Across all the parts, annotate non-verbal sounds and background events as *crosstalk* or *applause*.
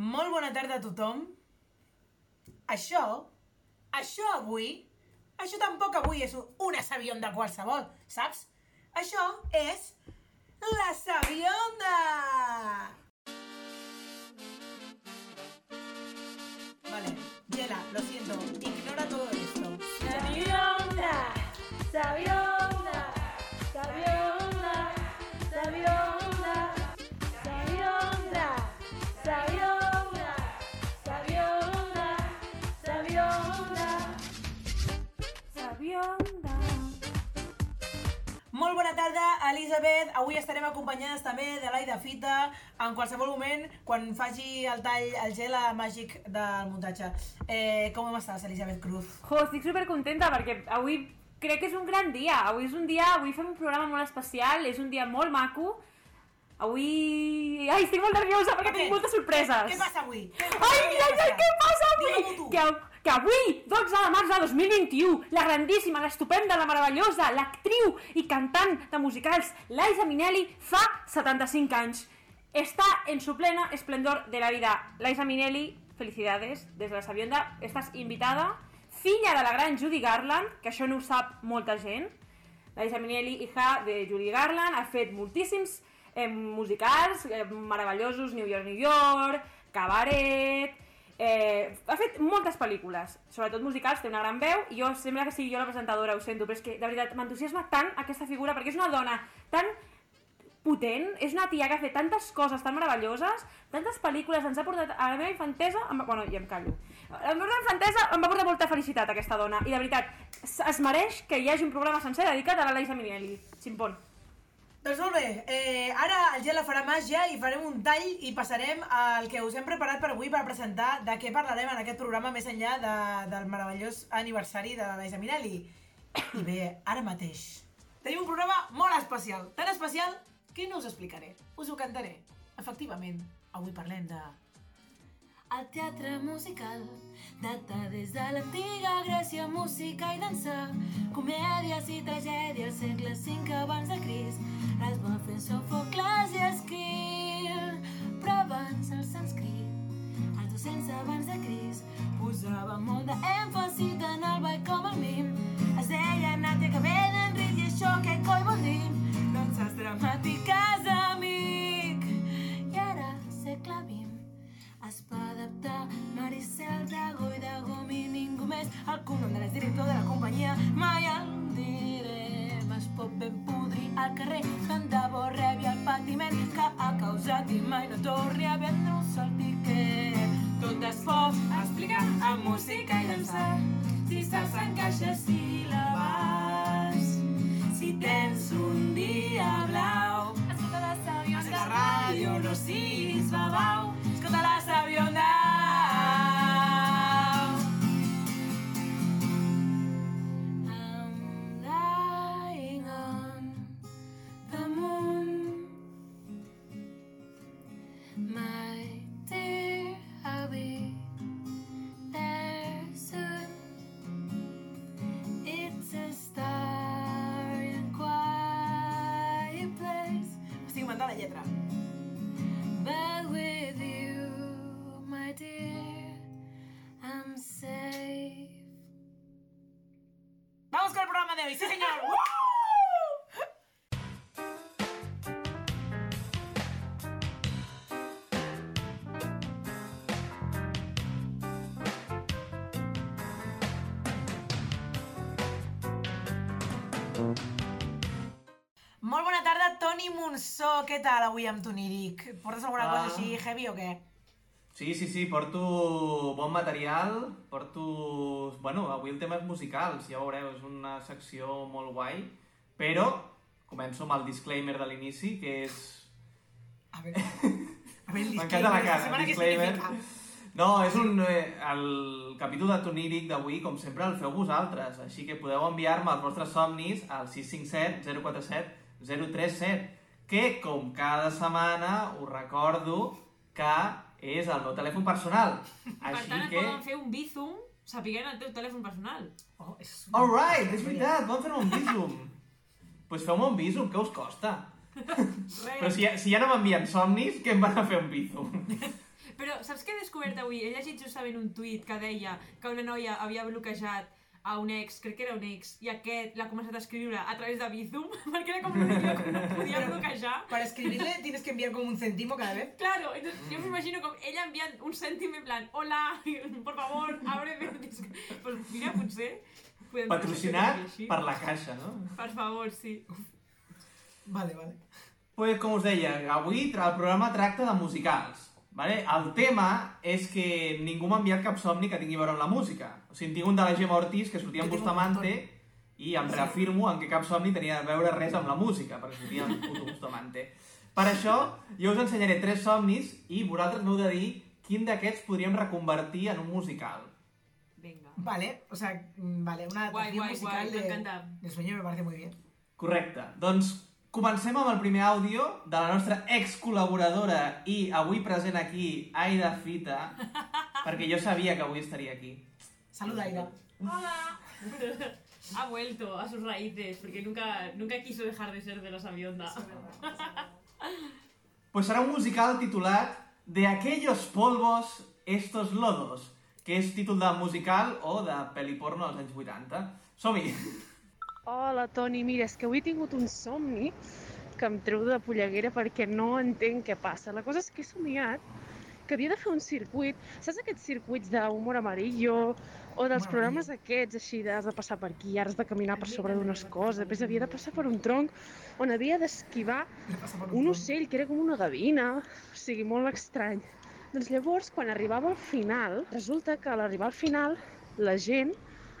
Molt bona tarda a tothom. Això, això avui, això tampoc avui és una sabionda qualsevol, saps? Això és la sabionda! Vale, Yela, lo siento, ignora todo esto. Sabionda, sabionda, bona tarda, Elisabet. Avui estarem acompanyades també de l'Aida Fita en qualsevol moment quan faci el tall, el gel màgic del muntatge. Eh, com estàs, Elisabet Cruz? Jo, estic super contenta perquè avui crec que és un gran dia. Avui és un dia, avui fem un programa molt especial, és un dia molt maco. Avui... Ai, estic molt nerviosa perquè Què? tinc moltes sorpreses. Què passa avui? Ai, ai, ai, què passa avui? Que, que avui, 12 de març de 2021, la grandíssima, l'estupenda, la meravellosa, l'actriu i cantant de musicals Liza Minnelli fa 75 anys. Està en su plena esplendor de la vida. Liza Minnelli, felicidades, des de la Sabionda, estàs invitada. Filla de la gran Judy Garland, que això no ho sap molta gent. Liza Minnelli, hija de Judy Garland, ha fet moltíssims eh, musicals eh, meravellosos, New York, New York, Cabaret... Eh, ha fet moltes pel·lícules, sobretot musicals, té una gran veu, i jo sembla que sigui jo la presentadora, ho sento, però és que de veritat m'entusiasma tant aquesta figura, perquè és una dona tan potent, és una tia que ha fet tantes coses tan meravelloses, tantes pel·lícules, ens ha portat a la meva infantesa, va- bueno, ja em callo, a la meva infantesa em va portar molta felicitat aquesta dona, i de veritat, es mereix que hi hagi un programa sencer dedicat a la Liza Minnelli, Chimpón. Doncs molt bé, eh, ara el gel farà màgia i farem un tall i passarem al que us hem preparat per avui per presentar de què parlarem en aquest programa més enllà de, del meravellós aniversari de l'Aisa Minelli. I bé, ara mateix tenim un programa molt especial, tan especial que no us explicaré, us ho cantaré. Efectivament, avui parlem de... El teatre musical data des de l'antiga Grècia, música i dansa, comèdies i tragèdies, segle V abans de Crist. Les va fer Sofocles i Esquil, però abans el sànscrit, els 200 abans de Crist, posava molt d'èmfasi tant al ball com al mim. Es deia Nàtia que ve d'Enric i això què coi vol dir? Danses dramàtiques, Maricel Dragó i de Gomi ningú més. El cognom de l'exdirector de la companyia mai el direm es pot ben podrir al carrer tant de bo rebi el patiment que ha causat i mai no torni a vendre un sol tiquet. Tot es pot explicar amb música i dançar si saps encaixar síl·labes si tens un dia blau escolta la Escolta la ràdio, no siguis babau. Escolta la sabionda hoy, sí señor. ¡Woo! Molt bona tarda, Toni Monsó. Què tal avui amb tu, Níric? Portes alguna Ah. cosa així heavy o què? Sí, sí, sí, porto bon material, porto... Bueno, avui el tema és musicals, ja ho veureu, és una secció molt guai, però començo amb el disclaimer de l'inici, que és... A veure, a veure *laughs* el M'encanta la disclaimer, cara, què disclaimer. No, és un... Eh, el capítol de Toníric d'avui, com sempre, el feu vosaltres, així que podeu enviar-me els vostres somnis al 657 047 037, que, com cada setmana, us recordo que és el meu telèfon personal. Per Així tant, et que... poden fer un bizum sapiguent el teu telèfon personal. Oh, és Alright, és veritat, vam fer un visum. Doncs pues feu-me un visum, què us costa? Però si ja, si ja no m'envien somnis, què em van a fer un visum? Però saps què he descobert avui? He llegit justament un tuit que deia que una noia havia bloquejat a un ex, crec que era un ex, i aquest l'ha començat a escriure a través de Bizum, *laughs* perquè era com l'únic lloc on no podia bloquejar. Para escribirle tienes que enviar como un céntimo cada vez. Claro, entonces yo me imagino com ella enviant un cèntim en plan Hola, *laughs* por favor, ábreme. Pues mira, potser... podem Patrocinat per la caixa, no? Per favor, sí. Vale, vale. Pues, com us deia, avui el programa tracta de musicals. Vale? El tema és que ningú m'ha enviat cap somni que tingui a veure amb la música. O sigui, en tinc un de la Gemma Ortiz que sortia amb Bustamante i em reafirmo en que cap somni tenia a veure res amb la música, perquè sortia amb puto Bustamante. Per això, jo us ensenyaré tres somnis i vosaltres m'heu de dir quin d'aquests podríem reconvertir en un musical. Vinga. Vale, o sea, mm, vale, una Guay, adaptación guay, musical guay, me de, encanta. de sueño me parece muy bien. Correcte. Doncs comencem amb el primer àudio de la nostra ex-col·laboradora i avui present aquí, Aida Fita, *laughs* perquè jo sabia que avui estaria aquí. Saluda, Aida. *laughs* Ha vuelto a sus raíces, porque nunca, nunca quiso dejar de ser de la sabionda. *laughs* Pues serà un musical titulat De aquellos polvos, estos lodos, que és títol de musical o de pel·li porno als anys 80. Som-hi! Hola, Toni. Mira, és que avui he tingut un somni que em treu de polleguera perquè no entenc què passa. La cosa és que he somiat que havia de fer un circuit. Saps aquests circuits d'humor amarillo o dels Humor programes aquests així de has de passar per aquí, ara has de caminar per sobre d'unes coses, després havia de passar per un tronc on havia d'esquivar un ocell que era com una gavina, o sigui, molt estrany. Doncs llavors, quan arribava al final, resulta que a l'arribar al final la gent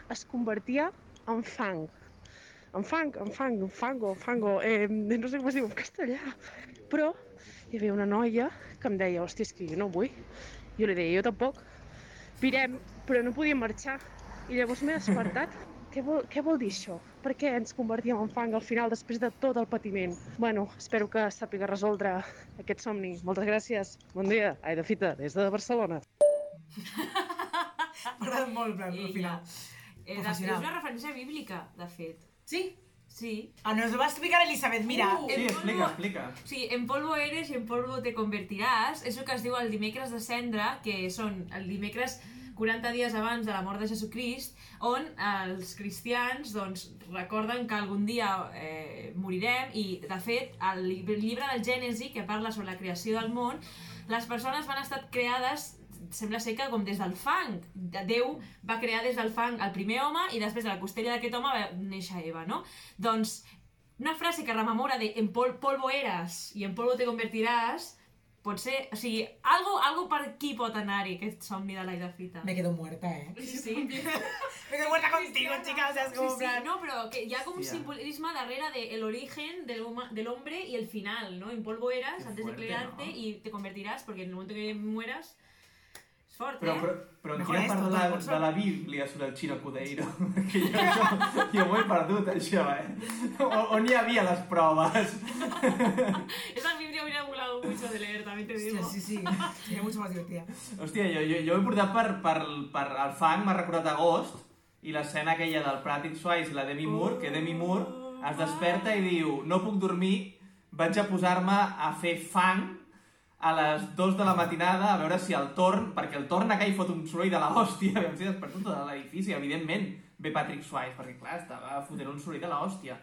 es convertia en fang. En fang, en fang, en fango, fango, eh, no sé com es diu en castellà. Però hi havia una noia que em deia, hòstia, és que jo no vull. Jo li deia, jo tampoc. Virem, però no podia marxar. I llavors m'he despertat. Què vol, què vol dir això? Per què ens convertíem en fang al final després de tot el patiment? Bueno, espero que sàpiga resoldre aquest somni. Moltes gràcies. Bon dia. Aida Fita, des de Barcelona. *laughs* M'ha agradat molt, en plan, al final. Eh, de, és una referència bíblica, de fet. ¿Sí? Sí. Ah, nos lo va a explicar Elizabeth. Mira, Uh. Sí, En explica, polvo- explica. Sí, en polvo eres i en polvo te convertiràs. És el que es diu el dimecres de cendra, que són el dimecres 40 dies abans de la mort de Jesucrist, on els cristians doncs, recorden que algun dia eh, morirem i, de fet, el lli- llibre del Gènesi, que parla sobre la creació del món, les persones van estar creades sembla ser que com des del fang. Déu va crear des del fang el primer home i després de la costella d'aquest home va néixer Eva, no? Doncs una frase que rememora de en pol polvo eres i en polvo te convertiràs pot ser, o sigui, algo, algo per aquí pot anar-hi aquest somni de l'Aida Fita. me quedo muerta, ¿eh? Sí, sí. *laughs* Me quedo muerta contigo, chicas. O sea, es Sí, como, sí, plan- no, pero que hi ha com un simbolisme darrere del el origen del, del hombre y el final, ¿no? En polvo eras Qué antes fuerte, de crearte ¿no? y te convertirás, porque en el momento que mueras fort, Però, eh? però, però en quina part de la, de la Bíblia surt el Chino Cudeiro? *laughs* Perquè jo, jo, jo ho he perdut, això, eh? O, on hi havia les proves? *laughs* Esa Biblia hubiera molado mucho de leer, también te digo. Hostia, sí, sí. Sería mucho más divertida. Hòstia, jo, jo, jo he portat per, per, per el fang, m'ha recordat agost, i l'escena aquella del Patrick Swayze i la Demi Moore, que Demi Moore es desperta i diu no puc dormir, vaig a posar-me a fer fang a les 2 de la matinada a veure si el torn, perquè el torn aquell fot un soroll de la hòstia, vam ser despertat tot l'edifici, evidentment ve Patrick Swayze, perquè clar, estava fotent un soroll de la hòstia.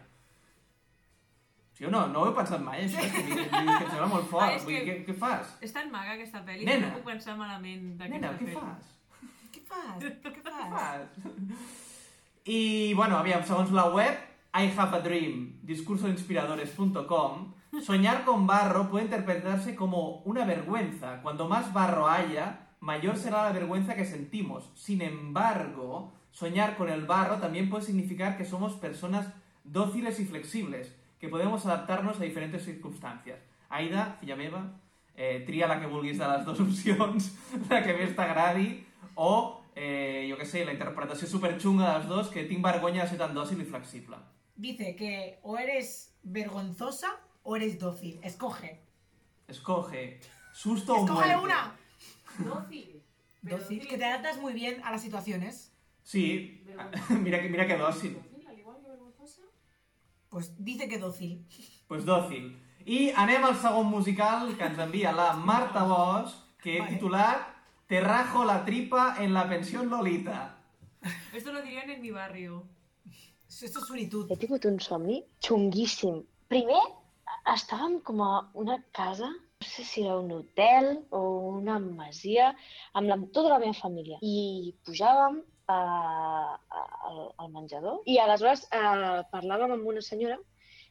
Sí o no? No ho he pensat mai, això, és que, que, que em sembla molt fort. Ah, Vull dir, què, què fas? És tan maga aquesta pel·li Nena. que no puc pensar malament d'aquesta Nena, *laughs* què fas? ¿Qué pasa? ¿Qué Què pasa? fas? I, bueno, aviam, segons la web I Have a Dream, discursoinspiradores.com, soñar con barro puede interpretarse como una vergüenza. Cuando más barro haya, mayor será la vergüenza que sentimos. Sin embargo, soñar con el barro también puede significar que somos personas dóciles y flexibles, que podemos adaptarnos a diferentes circunstancias. Aida, filla meva, eh, tria la que vulguis de les dues *laughs* la que més t'agradi, o, eh, jo què sé, la interpretació superxunga dels dos, que tinc vergonya de ser tan dòcil i flexible. Dice que o eres vergonzosa o eres dócil. Escoge. Escoge, susto o ¡Escógele muerte. una! Dócil. Pero Dócil. dócil- Que te adaptas muy bien a las situaciones. Sí, *laughs* mira que, mira que dòcil. Pues dice que dócil. pues dòcil. I anem al segon musical que ens envia la Marta Bosch, que que he Vale. titulat Te rajo la tripa en la pensión Lolita. Esto lo dirían en mi barrio. Esto es solitud. He tingut un somni xunguíssim. Primer, estàvem com a una casa, no sé si era un hotel o una masia, amb, la, tota la meva família. I pujàvem a, a, al, al menjador i aleshores eh, parlàvem amb una senyora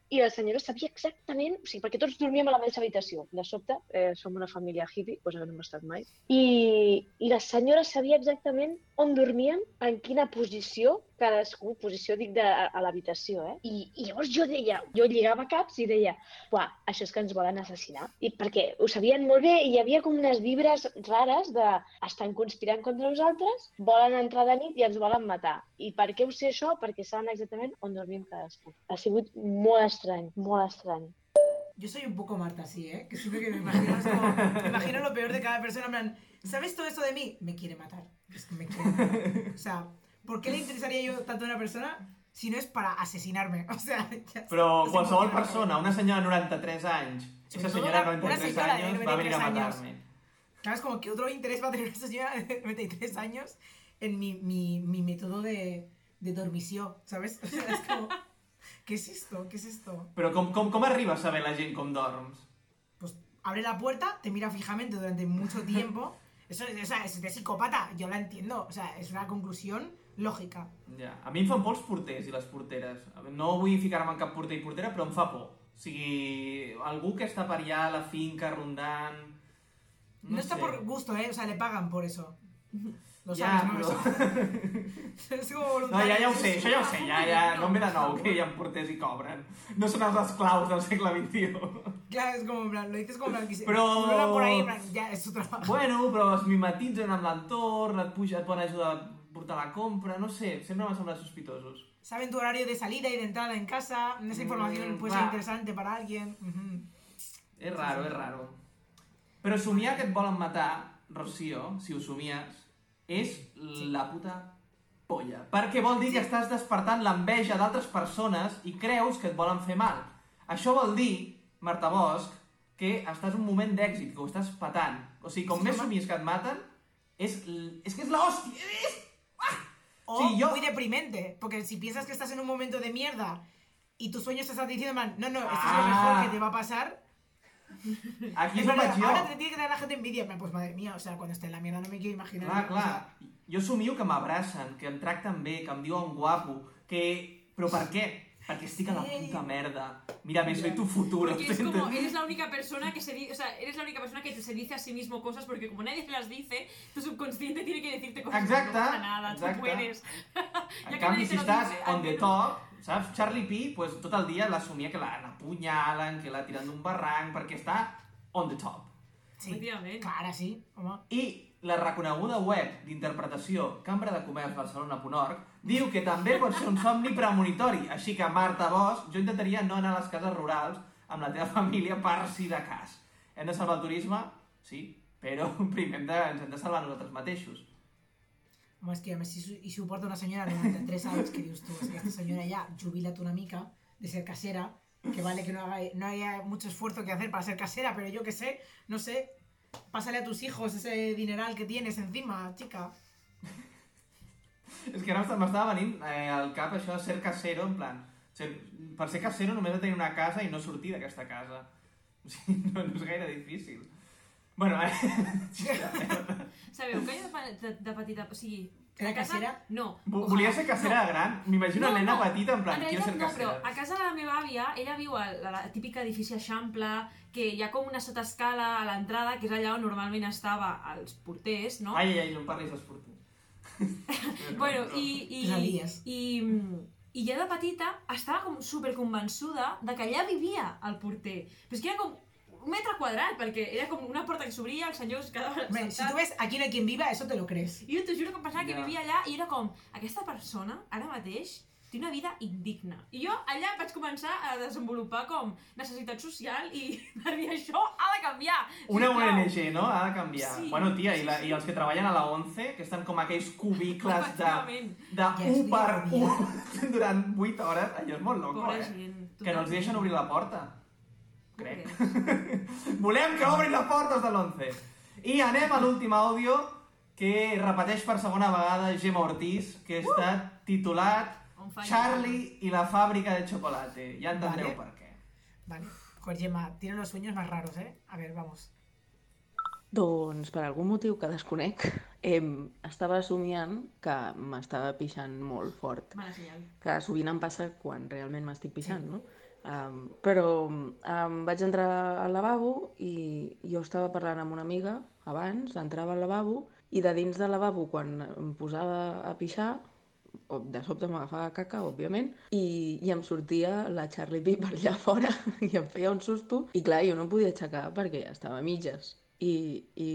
i la senyora sabia exactament, o sigui, perquè tots dormíem a la mateixa habitació. De sobte, eh, som una família hippie, cosa que no hem estat mai, i, i la senyora sabia exactament on dormíem, en quina posició, cadascú, posició dic de, a, a l'habitació, eh? I, I llavors jo deia, jo lligava caps i deia, uah, això és que ens volen assassinar. I perquè ho sabien molt bé i hi havia com unes vibres rares de estan conspirant contra nosaltres, volen entrar de nit i ens volen matar. I per què ho sé això? Perquè saben exactament on dormim cadascú. Ha sigut molt estrany, molt estrany. Yo soy un poco Marta así, ¿eh? Que siempre que me imagino, es como, me imagino lo peor de cada persona. En plan, ¿sabes todo esto de mí? Me quiere matar. Es que me quiere matar. O sea, ¿por qué le interesaría yo tanto a una persona si no es para asesinarme? O sea, ya Però no qualsevol persona, una senyora de 93 anys, todo senyora de una- una 93 señora de años va a venir a 93 años. matarme. Claro, es como que otro interés va a tener esta señora de 93 años en mi, mi, mi método de, de dormición, ¿sabes? *laughs* O sea, es como, ¿qué es esto? ¿Qué es esto? Però com, com, com arriba a saber la gent com dorms? Pues abre la puerta, te mira fijamente durante mucho tiempo. *laughs* Eso o sea, es de psicópata, yo la entiendo. O sea, es una conclusión lógica. Ja. A mi em fan por els porters i les porteres. No vull ficar-me en cap porter i portera, però em fa por. O sigui, algú que està per allà a la finca rondant... No, está sé. por gusto, ¿eh? O sea, le pagan por eso. *laughs* Lo Ja, sabes, ¿no? però... Eso- *laughs* es como No, ja, ja ho sé, això ja ho sé, ja, ja, no em ve de nou que hi ha porters i cobren. No són els esclaus del segle XXI. Claro, es como, en plan, lo dices como en plan, que Pero- vuelan por ahí, en plan, ya, es su trabajo. Bueno, però es mimetitzen amb l'entorn, et, puja, et poden ajudar a portar la compra, no sé, sempre m'han semblat sospitosos. Saben tu horario de salida y de entrada en casa. Esa información Mm, puede va. ser interesante para alguien. Ujú. És raro, és raro. Però somiar que et volen matar, Rocío, si ho somies, és la puta polla. Perquè vol dir que estàs despertant l'enveja d'altres persones i creus que et volen fer mal. Això vol dir, Marta Bosch, que estàs un moment d'èxit, que ho estàs patant. O sigui, com Sí, més somies que et maten, és, és que és l'hòstia, és... O Sí, yo- muy deprimente, porque si piensas que estás en un momento de mierda y tus sueños te están diciendo, man, no, no, esto es lo Ah. mejor que te va a pasar. *laughs* Aquí és plan, vaig jo. ahora te tiene que dar la gente envidia. Pues madre mía, o sea, cuando esté en la mierda no me quiero imaginar. Clar, o clar. sea, Jo somio que m'abracen, que em tracten bé, que em diuen guapo, que... Però per què? Perquè estic a la puta merda. Mira, me soy tu futuro. Porque es como, eres la única persona que se di- o sea, eres la única persona que te- se dice a sí mismo cosas porque como nadie se las dice, tu subconsciente tiene que decirte cosas. Exacte, No pasa nada, exacte. tú puedes. *laughs* En que canvi, si te estàs dice, on the top, saps? Charlie P, pues, tot el dia l'assumia que la n'apunyalen, que la tiren d'un barranc, perquè està on the top. sí, Efectivament. claro, sí. home. I la reconeguda web d'interpretació Cambra de Comerç Barcelona.org diu que també pot ser un somni premonitori. Així que, Marta Bosch, jo intentaria no anar a les cases rurals amb la teva família per si de cas. Hem de salvar el turisme? Sí, però *laughs* primer hem de, ens hem de salvar nosaltres mateixos. Home, és que a més, si, su- i si ho porta una senyora de 93 anys, que dius tu, és que esta senyora ya, jubila't una mica de ser casera, que vale que no, haga, no haya mucho esfuerzo que hacer para ser casera, pero yo que sé, no sé, pásale a tus hijos ese dineral que tienes encima, chica. És que ara m'estava venint eh, al cap això de ser casero, en plan... Ser, per ser casero només de tenir una casa i no sortir d'aquesta casa. *laughs* O sigui, no, no és gaire difícil. Bueno, *laughs* eh... Sabeu que jo de, de, petita... O sigui... Era casa- casera? No. Volia ser casera de gran? M'imagino una nena petita en plan, en quiero ser no, però casera. a casa de la meva àvia, ella viu a la, la típica edifici Eixample, que hi ha com una sotaescala a l'entrada, que és allà on normalment estava els porters, no? Ai, ai, ai, no em parlis d'esportiu. *laughs* Bueno, i, i, Pesadilles. i, i ja de petita estava com superconvençuda de que allà vivia el porter. Però és que era com un metre quadrat, perquè era com una porta que s'obria, el senyor es quedava Hombre, si tú ves aquí no hay quien viva, eso te lo crees. I jo t'ho juro que em pensava que Ja. vivia allà i era com, aquesta persona, ara mateix, té una vida indigna. I jo allà vaig començar a desenvolupar com necessitat social i *laughs* per dir això ha de canviar. Una sisplau. ONG, no? Ha de canviar. Sí, bueno, tia, sí, i, la, sí. i els que treballen a la ONCE, que estan com aquells cubicles de, Efectivament. de Ja és 1 per vida, *laughs* 1 durant 8 hores, allò és molt loco, Pobra eh? gent. Que no els deixen obrir la porta. Crec. *laughs* Volem que obrin les portes de l'11. I anem a l'últim àudio que repeteix per segona vegada Gemma Ortiz, que està titulat On falla. Charlie i la fàbrica de chocolate. Ja entendreu Vale. per què. Vale. Joder, Gemma, tiene los sueños más raros, ¿eh? A ver, vamos. Doncs per algun motiu que desconec, em, estava somiant que m'estava pixant molt fort. Mala senyal. Que sovint em passa quan realment m'estic pixant, no? Um, però um, vaig entrar al lavabo i jo estava parlant amb una amiga abans, entrava al lavabo i de dins del lavabo, quan em posava a pixar, de sobte m'agafava caca, òbviament, i, i em sortia la Charlie P per allà fora *laughs* i em feia un susto. I clar, jo no em podia aixecar perquè estava a mitges. I, i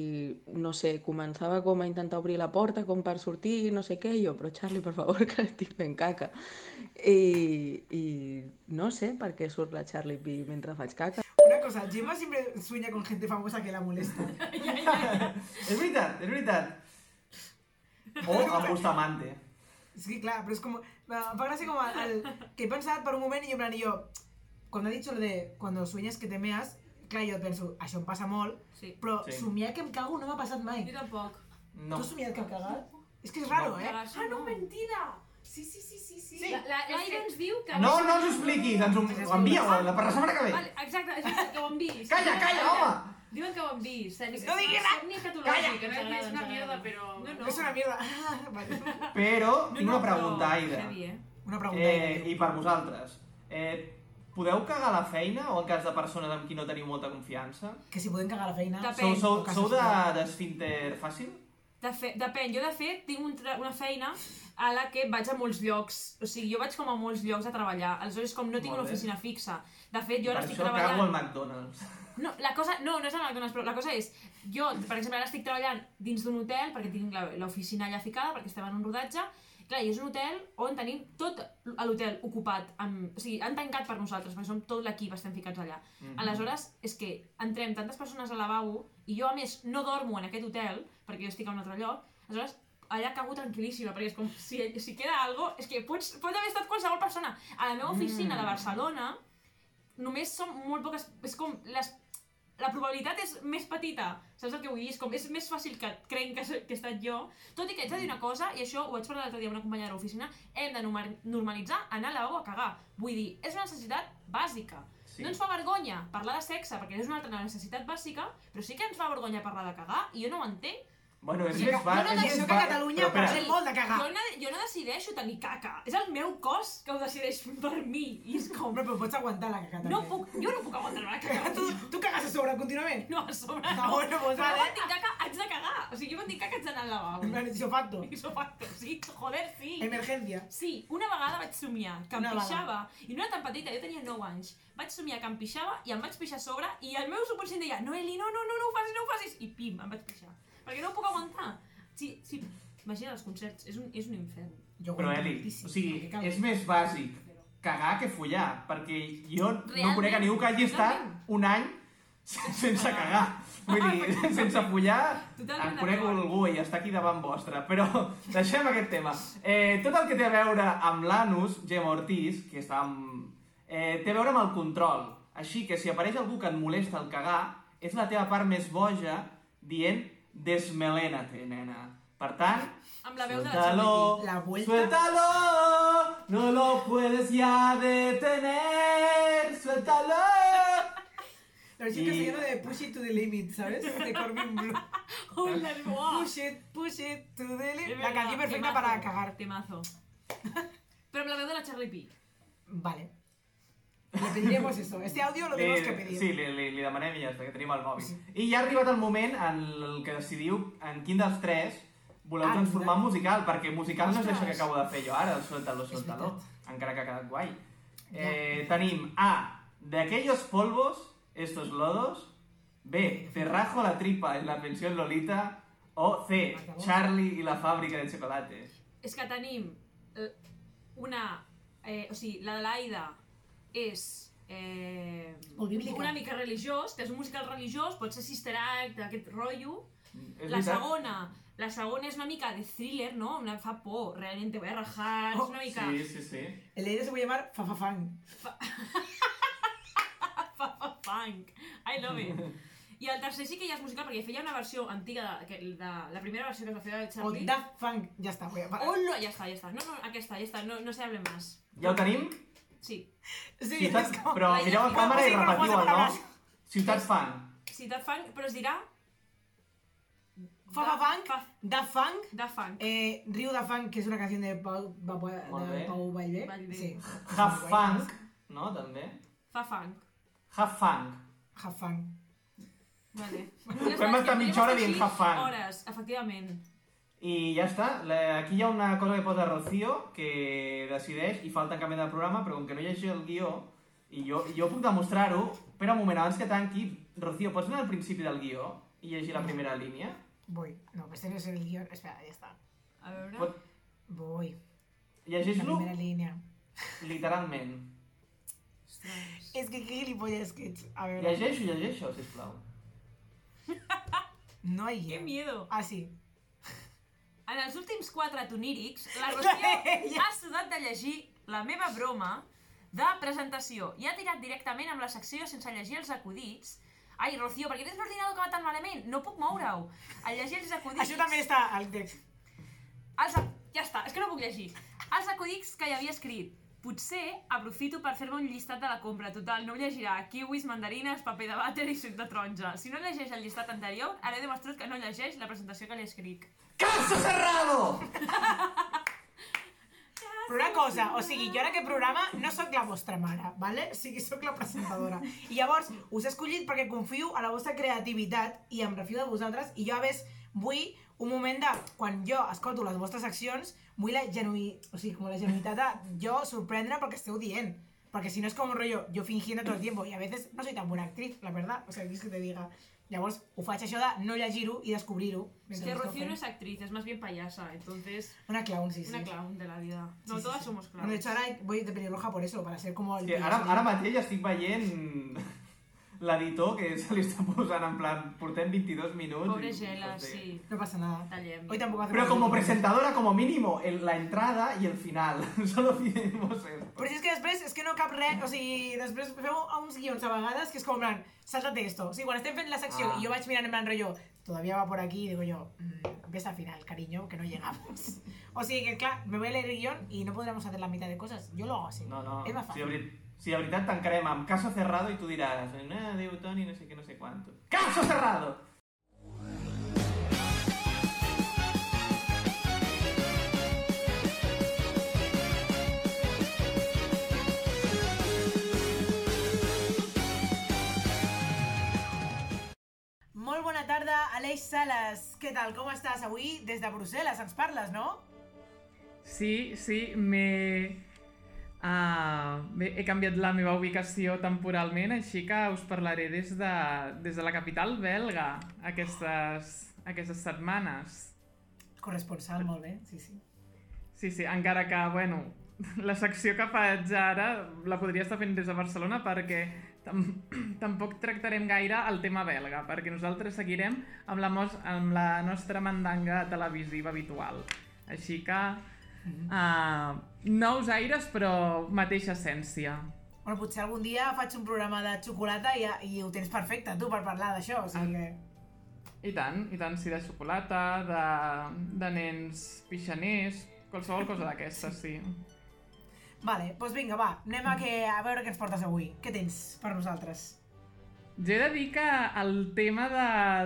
no sé, començava com a intentar obrir la porta com per sortir, no sé què, i jo, però Charlie, per favor, *laughs* que estic fent caca. I, i no sé per què surt la Charlie P mentre faig caca. Una cosa, Gemma siempre sueña con gente famosa que la molesta. És veritat, és veritat. O amb Bustamante. Es que, claro, pero es como... Me fa gràcia com el, el, que he pensat per un moment i jo, en plan, i jo... Cuando ha dicho lo de cuando sueñas que te meas, clar, jo penso, això em passa molt, Sí. però Sí. somiar que em cago no m'ha passat mai. Jo tampoc. No. Tu has somiat que em cagat? És que és raro, No. eh? Ah, no, no. mentida! Sí, sí, sí, sí, sí. Sí. La- la- L'Aire ens diu que... No, no ens ho expliquis, ens ho, ho envia la, per la setmana que ve. Vale, exacte, és que ho vist. Calla, calla, home! Diuen que ho han vist. Somni No diguis res! Calla! ens No, és una mierda, però- No, no. És una mierda. *laughs* vale. Però No, tinc no, una pregunta, Aida. heavy, eh? Una pregunta. Eh, I per vosaltres. Eh, podeu cagar la feina o en cas de persones amb qui no teniu molta confiança? Que si podem cagar la feina... Depèn. Sou, sou, sou de- d'esfínter fàcil? De fe, depèn, jo de fet tinc un tra- una feina a la que vaig a molts llocs, o sigui, jo vaig com a molts llocs a treballar, aleshores com no tinc una oficina fixa. De fet, jo per ara estic això treballant... cago al McDonald's. *laughs* No, la cosa, no, no és el McDonald's, però la cosa és, jo, per exemple, ara estic treballant dins d'un hotel, perquè tinc la- l'oficina allà ficada, perquè estem en un rodatge, clar, i és un hotel on tenim tot l'hotel ocupat, amb, o sigui, han tancat per nosaltres, perquè som tot l'equip, estem ficats allà. Mhm. Aleshores, és que entrem tantes persones al lavabo, i jo, a més, no dormo en aquest hotel, perquè jo estic a un altre lloc, aleshores, allà cago tranquil·líssima, perquè és com, si, si queda algo, és que pots, pot haver estat qualsevol persona. A la meva oficina de Barcelona, només són molt poques... És com... Les, la probabilitat és més petita, saps el que vull dir? És, com, és més fàcil que et creguin que, que he estat jo, tot i que haig de dir una cosa, i això ho vaig parlar l'altre dia amb una companya de l'oficina, hem de norma- normalitzar anar al lavabo a cagar. Vull dir, és una necessitat bàsica. Sí. No ens fa vergonya parlar de sexe, perquè és una altra necessitat bàsica, però sí que ens fa vergonya parlar de cagar, i jo no ho entenc. Bueno, és Sí, més no, fàcil. no, no, més que a Catalunya però parlem molt de cagar. Jo no, jo no decideixo tenir caca, és el meu cos que ho decideix per mi, i és com... Hombre, però pots aguantar la caca també. No puc, jo no puc aguantar la caca. *laughs* Tu, tu cagues a sobre contínuament? No, a sobre Ah, no. bueno, pues Però vale. quan tinc caca haig de cagar. O sigui, jo quan tinc caca haig d'anar al lavabo. En plan, isofacto. Això facto, sí, joder, sí. Emergencia. Sí, una vegada vaig somiar que em pixava, i no era tan petita, jo tenia 9 anys, vaig somiar que em pixava i em vaig pixar a sobre i el meu subconscient deia Noeli, no, no, no, no ho facis, no ho facis, i pim, em vaig pixar. Perquè no ho puc aguantar. Sí, sí, imagina els concerts, és un, és un infern. Jo Però, Eli, o sigui, és més bàsic cagar que follar, perquè jo no Realment, conec a ningú que hagi estat un any sense cagar. Vull dir, *laughs* sense follar, Totalment en conec algú i està aquí davant vostre. Però *laughs* deixem aquest tema. Eh, tot el que té a veure amb l'anus, Gemma Ortiz, que està amb... Eh, té a veure amb el control. Així que si apareix algú que et molesta el cagar, és la teva part més boja dient desmelénate, nena. Per tant, Amb la veu de la Charlie La vuelta. suéltalo, no lo puedes ya detener, suéltalo. *laughs* La versión castellana de Push It to the Limit, ¿sabes? De Corbin Blue. *laughs* Push it, push it to the limit. La canción perfecta para cagar. Temazo. *laughs* Però amb la veu de la Charlie P. Vale. Le pediremos eso. Este audio lo tenemos que pedir. sí, li, li, li demanem i ja està, que tenim el mòbil. I ja ha arribat el moment en el que decidiu en quin dels tres voleu Ah, transformar en musical, perquè musical no és això Ostres. que acabo de fer jo ara, el suéltalo, veritat. encara que ha quedat guai. Eh, tenim A, de aquellos polvos, estos lodos, B, te rajo la tripa en la pensión Lolita, o C, Charlie y la fábrica de chocolate. És que tenim eh, una... Eh, o sigui, la de l'Aida és... Eh, una mica religiós, que és un musical religiós, pot ser Sister Act, aquest rotllo. És La segona, la segona és una mica de thriller, no? Una fa por, realment te voy a rajar, Oh, és una mica... Sí, sí, sí. El de ella se puede llamar Fafafang. Fa- fa- funk. *laughs* I love it. I el tercer sí que ja és musical, perquè feia una versió antiga, de, que, de, la primera versió que es va fer de O Charlie. Daft Punk, ja està. Voy a parar. Oh, no, ja està, ja està. No, no, aquesta, ja està, no, no se hable más. Ja ho tenim? Sí. Sí, Ciutat, com... però la mireu a càmera i repetiu el nom. Ciutat fan. Ciutat Funk, però es dirà Fa fa funk, Fa- Daft Punk, Da Funk. eh, Rio da Funk, que és una canció de Pau, de. Pau Vallvé. Sí. Half funk, no? També. Fa funk. Half funk. Half Funk. Vale. Vam estar mitja hora dient half funk. Hores, efectivament. I ja està. La, aquí hi ha una cosa que posa Rocío, que decideix, i fa el tancament del programa, però com que no llegeix el guió, i jo, jo puc demostrar-ho, però un moment, abans que tanqui, Rocío, pots anar al principi del guió i llegir la primera línia? Voy. No, este no es el guión. Espera, ya está. A veure... Pot... Voy. La Llegeix-lo primera línea. literalment. Ostres. Es que qué gilipollas que hecho. A ver. Llegeixo, llegeixo, sisplau. No hay Que guión. miedo. Ah, sí. En els últims quatre tonírics, la *laughs* Rocío ha sudat de llegir la meva broma de presentació i ha tirat directament amb la secció sense llegir els acudits. Ai, Rocío, per què tens l'ordinador que va tan malament? No puc moure-ho. Al llegir els acudits... Això també està al text. Els, ja està, és que no puc llegir. Els acudits que hi havia escrit. Potser aprofito per fer-me un llistat de la compra. Total, no ho llegirà. Kiwis, mandarines, paper de vàter i suc de taronja. Si no llegeix el llistat anterior, ara he demostrat que no llegeix la presentació que li escric. Caso cerrado! Però una cosa, o sigui, jo en aquest programa no sóc la vostra mare, vale? O sigui, sóc la presentadora. I llavors us he escollit perquè confio a la vostra creativitat i em refio de vosaltres i jo a més vull un moment de, quan jo escolto les vostres accions, vull la genuï... o sigui, com la genuïtat de jo sorprendre pel que esteu dient. Porque si no es como un rollo, yo fingiendo todo el tiempo, y a veces no soy tan buena actriz, la verdad. O sea, que es que te diga. Llavors, ho faig això de no llegir-ho i descobrir-ho. Es que Rocío no es actriz, es más bien payasa, entonces... Una clown, sí, sí. Una clown de la vida. No, Sí, sí, todas sí. somos Bueno, de clowns. hecho, ahora voy de pelirroja por eso, para ser como el... Que ara, ara mateix estic veient l'editor que se li està posant en plan portem 22 minuts. Pobre i- Gela, no sé. sí. No pasa nada. Tallem. Hoy tampoco hace Pero como presentadora, como mínimo, en la entrada y el final. *laughs* Solo pidemos esto. Però si és que després, és que no cap res, o sigui, després feu uns guions a vegades que és com, en plan, sáltate esto. O sigui, quan estem fent la secció Ah. i jo vaig mirant en plan rollo, todavía va por aquí, y digo yo, mm, ves al final, cariño, que no llegamos. *laughs* O sigui que, clar, me voy a leer el guion y no podremos hacer la mitad de cosas. Yo lo hago así. No, no. És más fácil. veri- si de veritat tancarem amb caso cerrado i tu diràs, no, diu Toni, no sé què, no sé quanto. Caso cerrado! Molt bona tarda, Aleix Sales. Què tal, com estàs? Avui des de Brussel·les ens parles, no? Sí, sí, m'he... Uh, bé, he canviat la meva ubicació temporalment, així que us parlaré des de, des de la capital belga aquestes, aquestes setmanes. Corresponsal, molt bé, sí, sí. Sí, sí, encara que, bueno, la secció que faig ara la podria estar fent des de Barcelona perquè tam *clears throat* tampoc tractarem gaire el tema belga, perquè nosaltres seguirem amb la, amb la nostra mandanga televisiva habitual. Així que, uh, nous aires però mateixa essència. Bueno, potser algun dia faig un programa de xocolata i, i ho tens perfecte, tu, per parlar d'això, o sigui que... I tant, i tant, sí, de xocolata, de, de nens pixaners, qualsevol cosa d'aquestes, sí. Vale, doncs vinga, va, anem a, que, a veure què ens portes avui. Què tens per nosaltres? Jo he de dir que el tema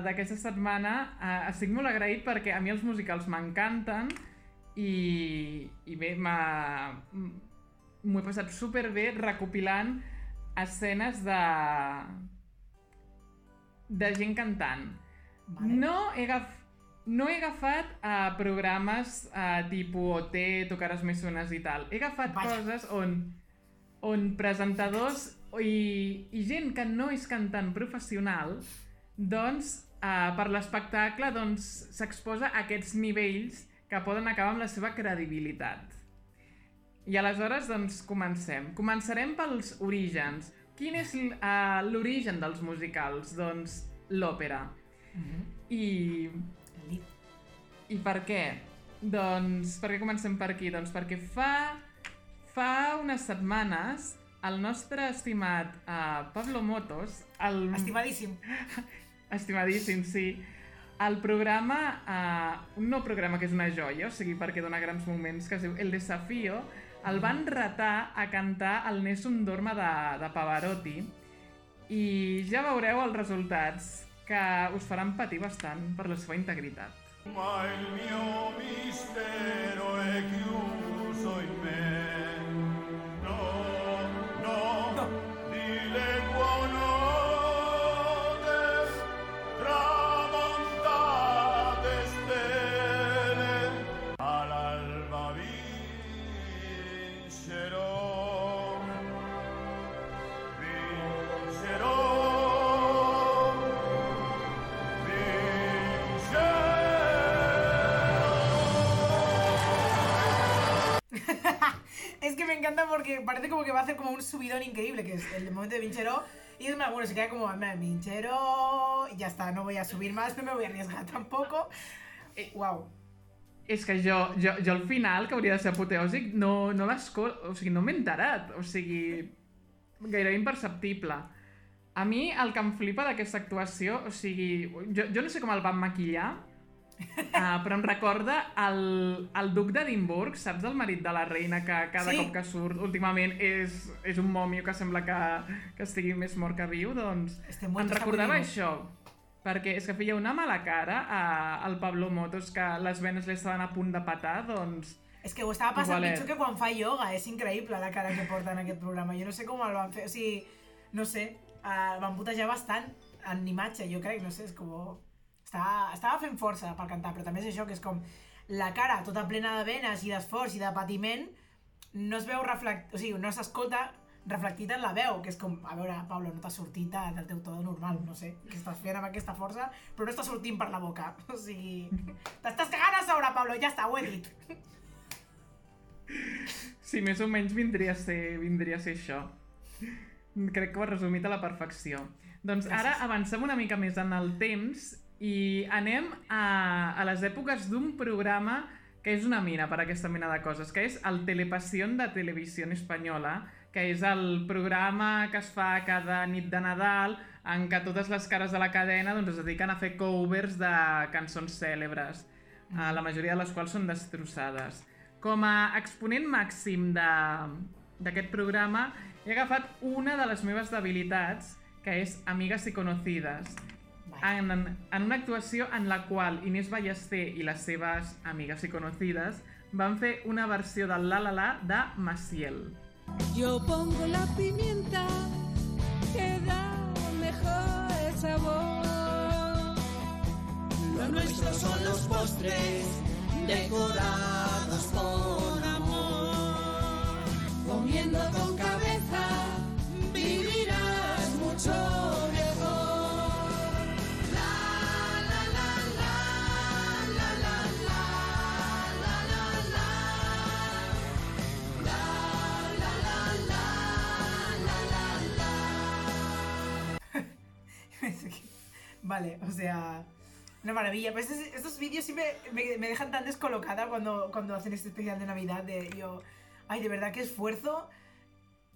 d'aquesta setmana eh, estic molt agraït perquè a mi els musicals m'encanten i, i bé, m'ho he passat superbé recopilant escenes de de gent cantant. Vale. No he, agaf... no he agafat uh, programes uh, tipus OT, Tocaràs més sones i tal. He agafat Vaja. coses on, on presentadors i, i gent que no és cantant professional doncs uh, per l'espectacle doncs s'exposa a aquests nivells que poden acabar amb la seva credibilitat. I aleshores, doncs, comencem. Començarem pels orígens. Quin és uh, l'origen dels musicals? Doncs l'òpera. I, Li- I per què? Doncs, per què comencem per aquí? Doncs perquè fa, fa unes setmanes el nostre estimat uh, Pablo Motos, el, Estimadíssim. *laughs* Estimadíssim, sí. El programa, eh, un nou programa que és una joia, o sigui, perquè dona grans moments, que es diu El Desafío, el van retar a cantar el Nessun Dorma de, de Pavarotti i ja veureu els resultats, que us faran patir bastant per la seva integritat. Ma il mio mistero è chiuso in me. Me encanta porque parece como que va a hacer como un subidón increíble, que es el momento de Vinchero. Y es bueno, se queda como, "Me, Vinchero, y ya está, no voy a subir más, no me voy a arriesgar tampoco. wow. És que jo, jo, jo al final, que hauria de ser apoteòsic, no, no l'escolto, o sigui, no m'he enterat, o sigui, gairebé imperceptible. A mi el que em flipa d'aquesta actuació, o sigui, jo, jo no sé com el van maquillar, uh, però em recorda el, el duc d'Edimburg, saps, el marit de la reina, que cada Sí. cop que surt últimament és, és un mòmio que sembla que, que estigui més mort que viu, doncs Este em recordava això, perquè és que feia una mala cara a, al Pablo Motos, que les venes li estaven a punt de patar, doncs... És que ho estava passant Igualet. pitjor que quan fa ioga, és increïble la cara que porta en aquest programa. Jo no sé com el van fer, o sigui, no sé, el van putejar bastant en imatge, jo crec, no sé, és com... Estava, estava fent força per cantar, però també és això, que és com la cara tota plena de venes i d'esforç i de patiment, no es veu reflect... o sigui, no s'escolta reflectit en la veu, que és com, a veure, Pablo, no t'ha sortit de- del teu to normal, no sé, que estàs fent amb aquesta força, però no està sortint per la boca, *laughs* o sigui... T'estàs cagant a sobre, Pablo, ja està, ho he dit. Sí, més o menys vindria a ser, vindria a ser això. Crec que ho has resumit a la perfecció. Doncs ara avancem una mica més en el temps i anem a, a les èpoques d'un programa que és una mina per aquesta mena de coses, que és el Telepassió de Televisió Espanyola, que és el programa que es fa cada nit de Nadal en què totes les cares de la cadena doncs, es dediquen a fer covers de cançons cèlebres, eh, la majoria de les quals són destrossades. Com a exponent màxim d'aquest programa he agafat una de les meves debilitats, que és Amigues i Conocides, en, en una actuació en la qual Inés Ballester i les seves amigues i conocides van fer una versió del La La La de Maciel. Yo pongo la pimienta que da mejor sabor. Lo nuestro son los postres decorados con amor. Comiendo con cabeza vivirás mucho Vale, o sea, una maravilla. Pues estos, vídeos siempre me, dejan tan descolocada cuando, cuando hacen este especial de Navidad. De yo, ay, de verdad, qué esfuerzo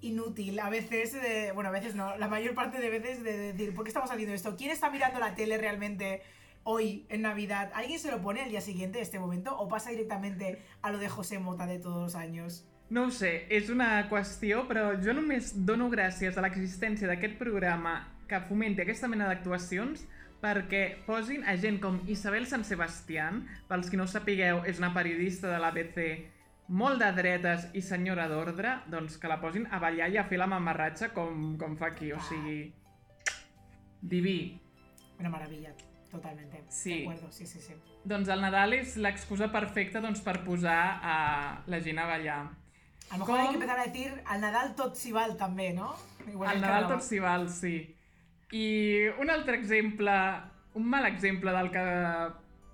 inútil. A veces, de- bueno, a veces no, la mayor parte de veces de decir, ¿por qué estamos haciendo esto? ¿Quién está mirando la tele realmente hoy en Navidad? ¿Alguien se lo pone al día siguiente, este momento? ¿O pasa directamente a lo de José Mota de todos los años? No ho sé, és una qüestió, però jo només dono gràcies a l'existència d'aquest programa que fomenti aquesta mena d'actuacions perquè posin a gent com Isabel San Sebastián, pels qui no ho sapigueu, és una periodista de l'ABC molt de dretes i senyora d'ordre, doncs que la posin a ballar i a fer la mamarratxa com, com fa aquí, o sigui... Diví. Una maravilla, totalmente. Sí. De acuerdo, sí, sí, sí. Doncs el Nadal és l'excusa perfecta doncs, per posar a la gent a ballar. A lo mejor hay que empezar a decir al Nadal tot s'hi val també, no? Igual Al que Nadal tot s'hi val, sí. I un altre exemple, un mal exemple del que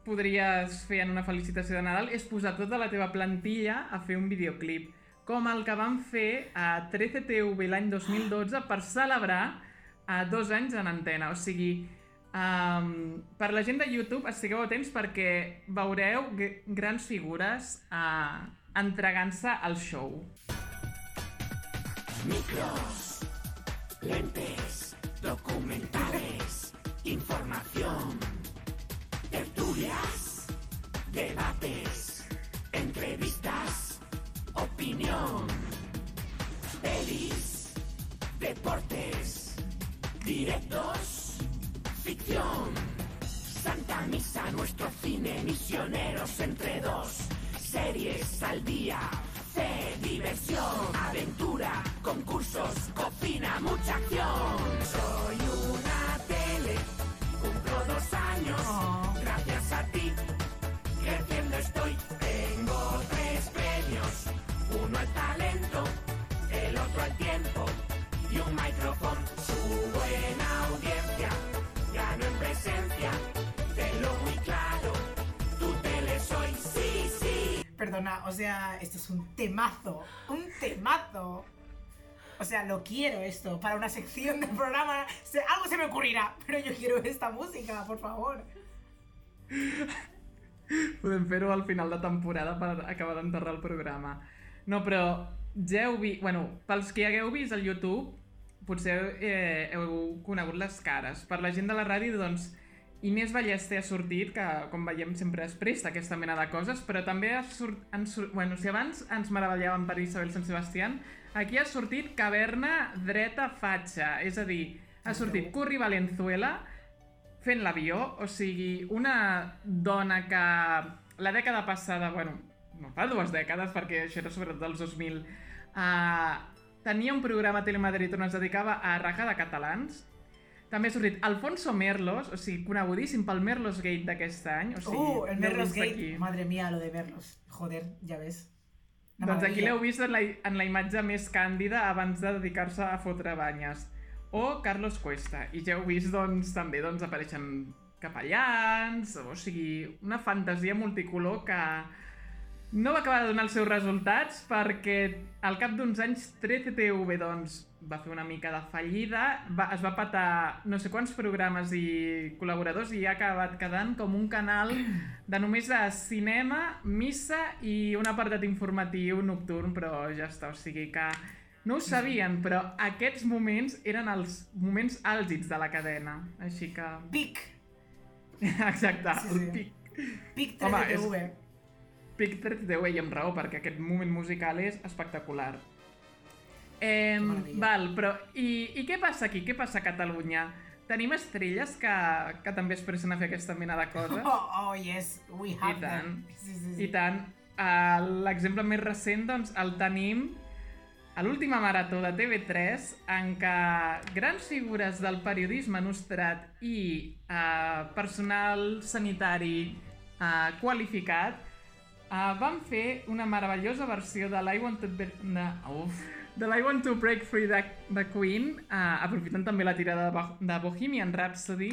podries fer en una felicitació de Nadal és posar tota la teva plantilla a fer un videoclip, com el que van fer a 13TV l'any 2012 per celebrar a dos anys en antena. O sigui, um, per la gent de YouTube estigueu atents perquè veureu grans figures uh, entregant-se al show. Micros, lentes, documentales Información, tertulias, debates, entrevistas, opinión, pelis, deportes, directos, ficción, Santa Misa, nuestro cine, misioneros entre dos, series al día, fe, diversión, aventura, concursos, cocina, mucha acción. Perdona, o sea, esto es un temazo. Un temazo. O sea, lo quiero esto. Para una sección del programa, se- algo se me ocurrirá. Pero yo quiero esta música, por favor. Podem fer-ho al final de temporada per acabar d'enterrar el programa. No, però ja heu vist... Bueno, pels que hagueu vist al YouTube, potser eh, heu conegut les cares. Per la gent de la ràdio, doncs, Inés Ballester ha sortit, que com veiem sempre es presta aquesta mena de coses, però també ha sort, han sort, bueno, si abans ens meravellàvem per Isabel Sant Sebastián, aquí ha sortit caverna dreta fatxa, és a dir, ha sortit Curri Valenzuela, fent l'avió, o sigui, una dona que la dècada passada, bueno, no fa dues dècades, perquè això era sobretot dels 2000, uh, tenia un programa a Telemadrid on es dedicava a rajar de catalans. També ha sortit Alfonso Merlos, o sigui, conegudíssim pel Merlos Gate d'aquest any. O sigui, uh, el Merlos Gate. aquí. Madre mía, lo de Merlos. Joder, ya ves. Una Doncs aquí l'heu vist en la, en la imatge més càndida abans de dedicar-se a fotre banyes. O Carlos Cuesta. I ja heu vist, doncs, també doncs, apareixen capellans, o sigui, una fantasia multicolor que no va acabar de donar els seus resultats perquè al cap d'uns anys 13TV doncs, va fer una mica de fallida, va, es va patar no sé quants programes i col·laboradors i ha acabat quedant com un canal de només de cinema, missa i un apartat informatiu nocturn, però ja està, o sigui que no ho sabien, però aquests moments eren els moments àlgids de la cadena, així que... Pic! *laughs* Exacte, Sí, el sí. pic. Pic Home, 13TV. Pic 13TV i amb raó, perquè aquest moment musical és espectacular. Eh, val, però i, i què passa aquí? Què passa a Catalunya? Tenim estrelles que, que també es presten a fer aquesta mena de coses? Oh, oh, yes, we I have tant, them. Sí, sí, sí. i tant. Uh, L'exemple més recent, doncs, el tenim a l'última marató de TV3, en què grans figures del periodisme nostrat i uh, personal sanitari uh, qualificat uh, van fer una meravellosa versió de l'I Want to... Be... No, uf, de l'I Want to Break Free de, de Queen, uh, aprofitant també la tirada de, Bo- de Bohemian Rhapsody,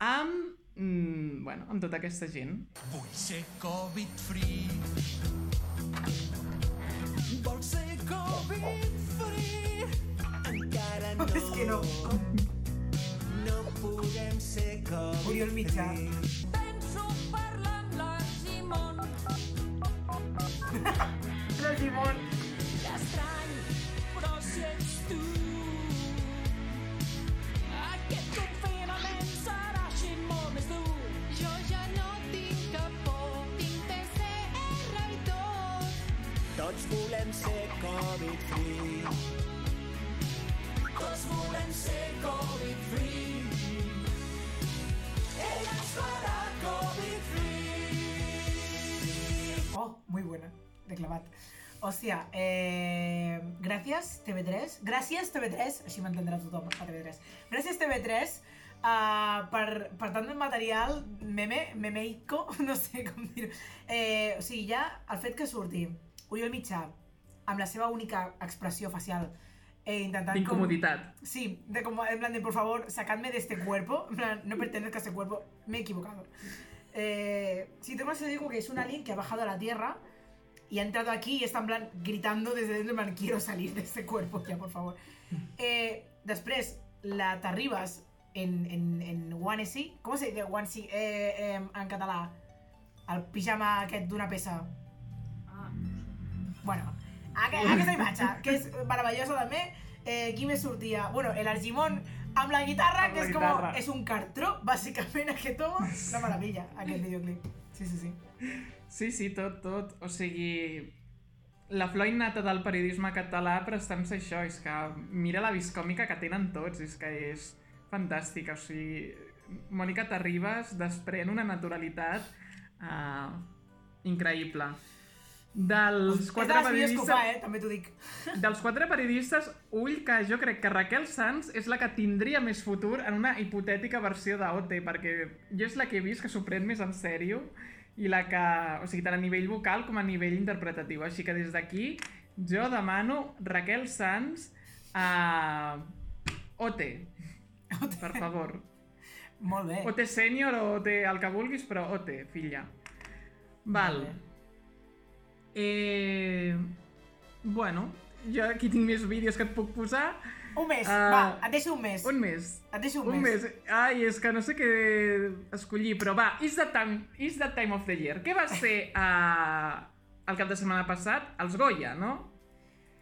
amb, mm, bueno, amb tota aquesta gent. Vull ser Covid-free. Vols ser Covid-free? Encara no. *laughs* És que no. No podem ser Covid-free. Oriol Mitjà. Penso parlant l'Argimon. L'Argimon. L'estrany, però si ets tu. Aquest confinament serà així molt més dur. Jo ja no tinc cap por, tinc PCR i tot. Tots volem ser Covid-free. De clavat. Hòstia, eh, gràcies TV3, gràcies TV3, així m'entendrà tothom a TV3, gràcies TV3 uh, per, per tant de material meme, memeico, *laughs* no sé com dir-ho. Eh, o sigui, ja el fet que surti Oriol Mitjà amb la seva única expressió facial eh, intentant com... D'incomoditat. Sí, de como, en plan de, por favor, sacadme de este cuerpo. En plan, no pertenezco a este cuerpo. Me he equivocado. Eh, sí, tengo ese digo que es un alien que ha bajado a la Tierra y ha entrado aquí y está en plan gritando desde dentro, en plan, quiero salir de este cuerpo ya, por favor. *laughs* Eh, després, la t'arribes en, en, en onesie, com se diu onesie eh, eh, en català? El pijama aquest d'una peça. Bueno, aqu aquesta imatge, que és meravellosa també. Eh, qui més sortia? Bueno, el Argimon amb la guitarra, Amb que la és com... guitarra. És un cartró, bàsicament, aquest home. Una meravella, aquest *laughs* videoclip. Sí, sí, sí. Sí, sí, tot, tot. O sigui, la flor innata del periodisme català però està en ser això, és que mira la viscòmica que tenen tots, és que és fantàstica, o sigui, Mònica Terribas desprèn una naturalitat uh, increïble. Dels És de quatre periodistes... fa, eh? També t'ho dic. *laughs* Dels quatre periodistes, ull que jo crec que Raquel Sanz és la que tindria més futur en una hipotètica versió d'OT, perquè jo és la que he vist que s'ho pren més en sèrio i la que, o sigui, tant a nivell vocal com a nivell interpretatiu. Així que des d'aquí jo demano Raquel Sanz a OT, per favor. Molt bé. OT sènior o OT el que vulguis, però OT, filla. Val. Eh... Bueno, jo aquí tinc més vídeos que et puc posar. Un mes, Ah, va, et deixo un mes. Un mes. Et deixo un, Un mes. Ai, és que no sé què escollir, però va, is the time, is the time of the year. Què va ser uh, el cap de setmana passat? Els Goya, no?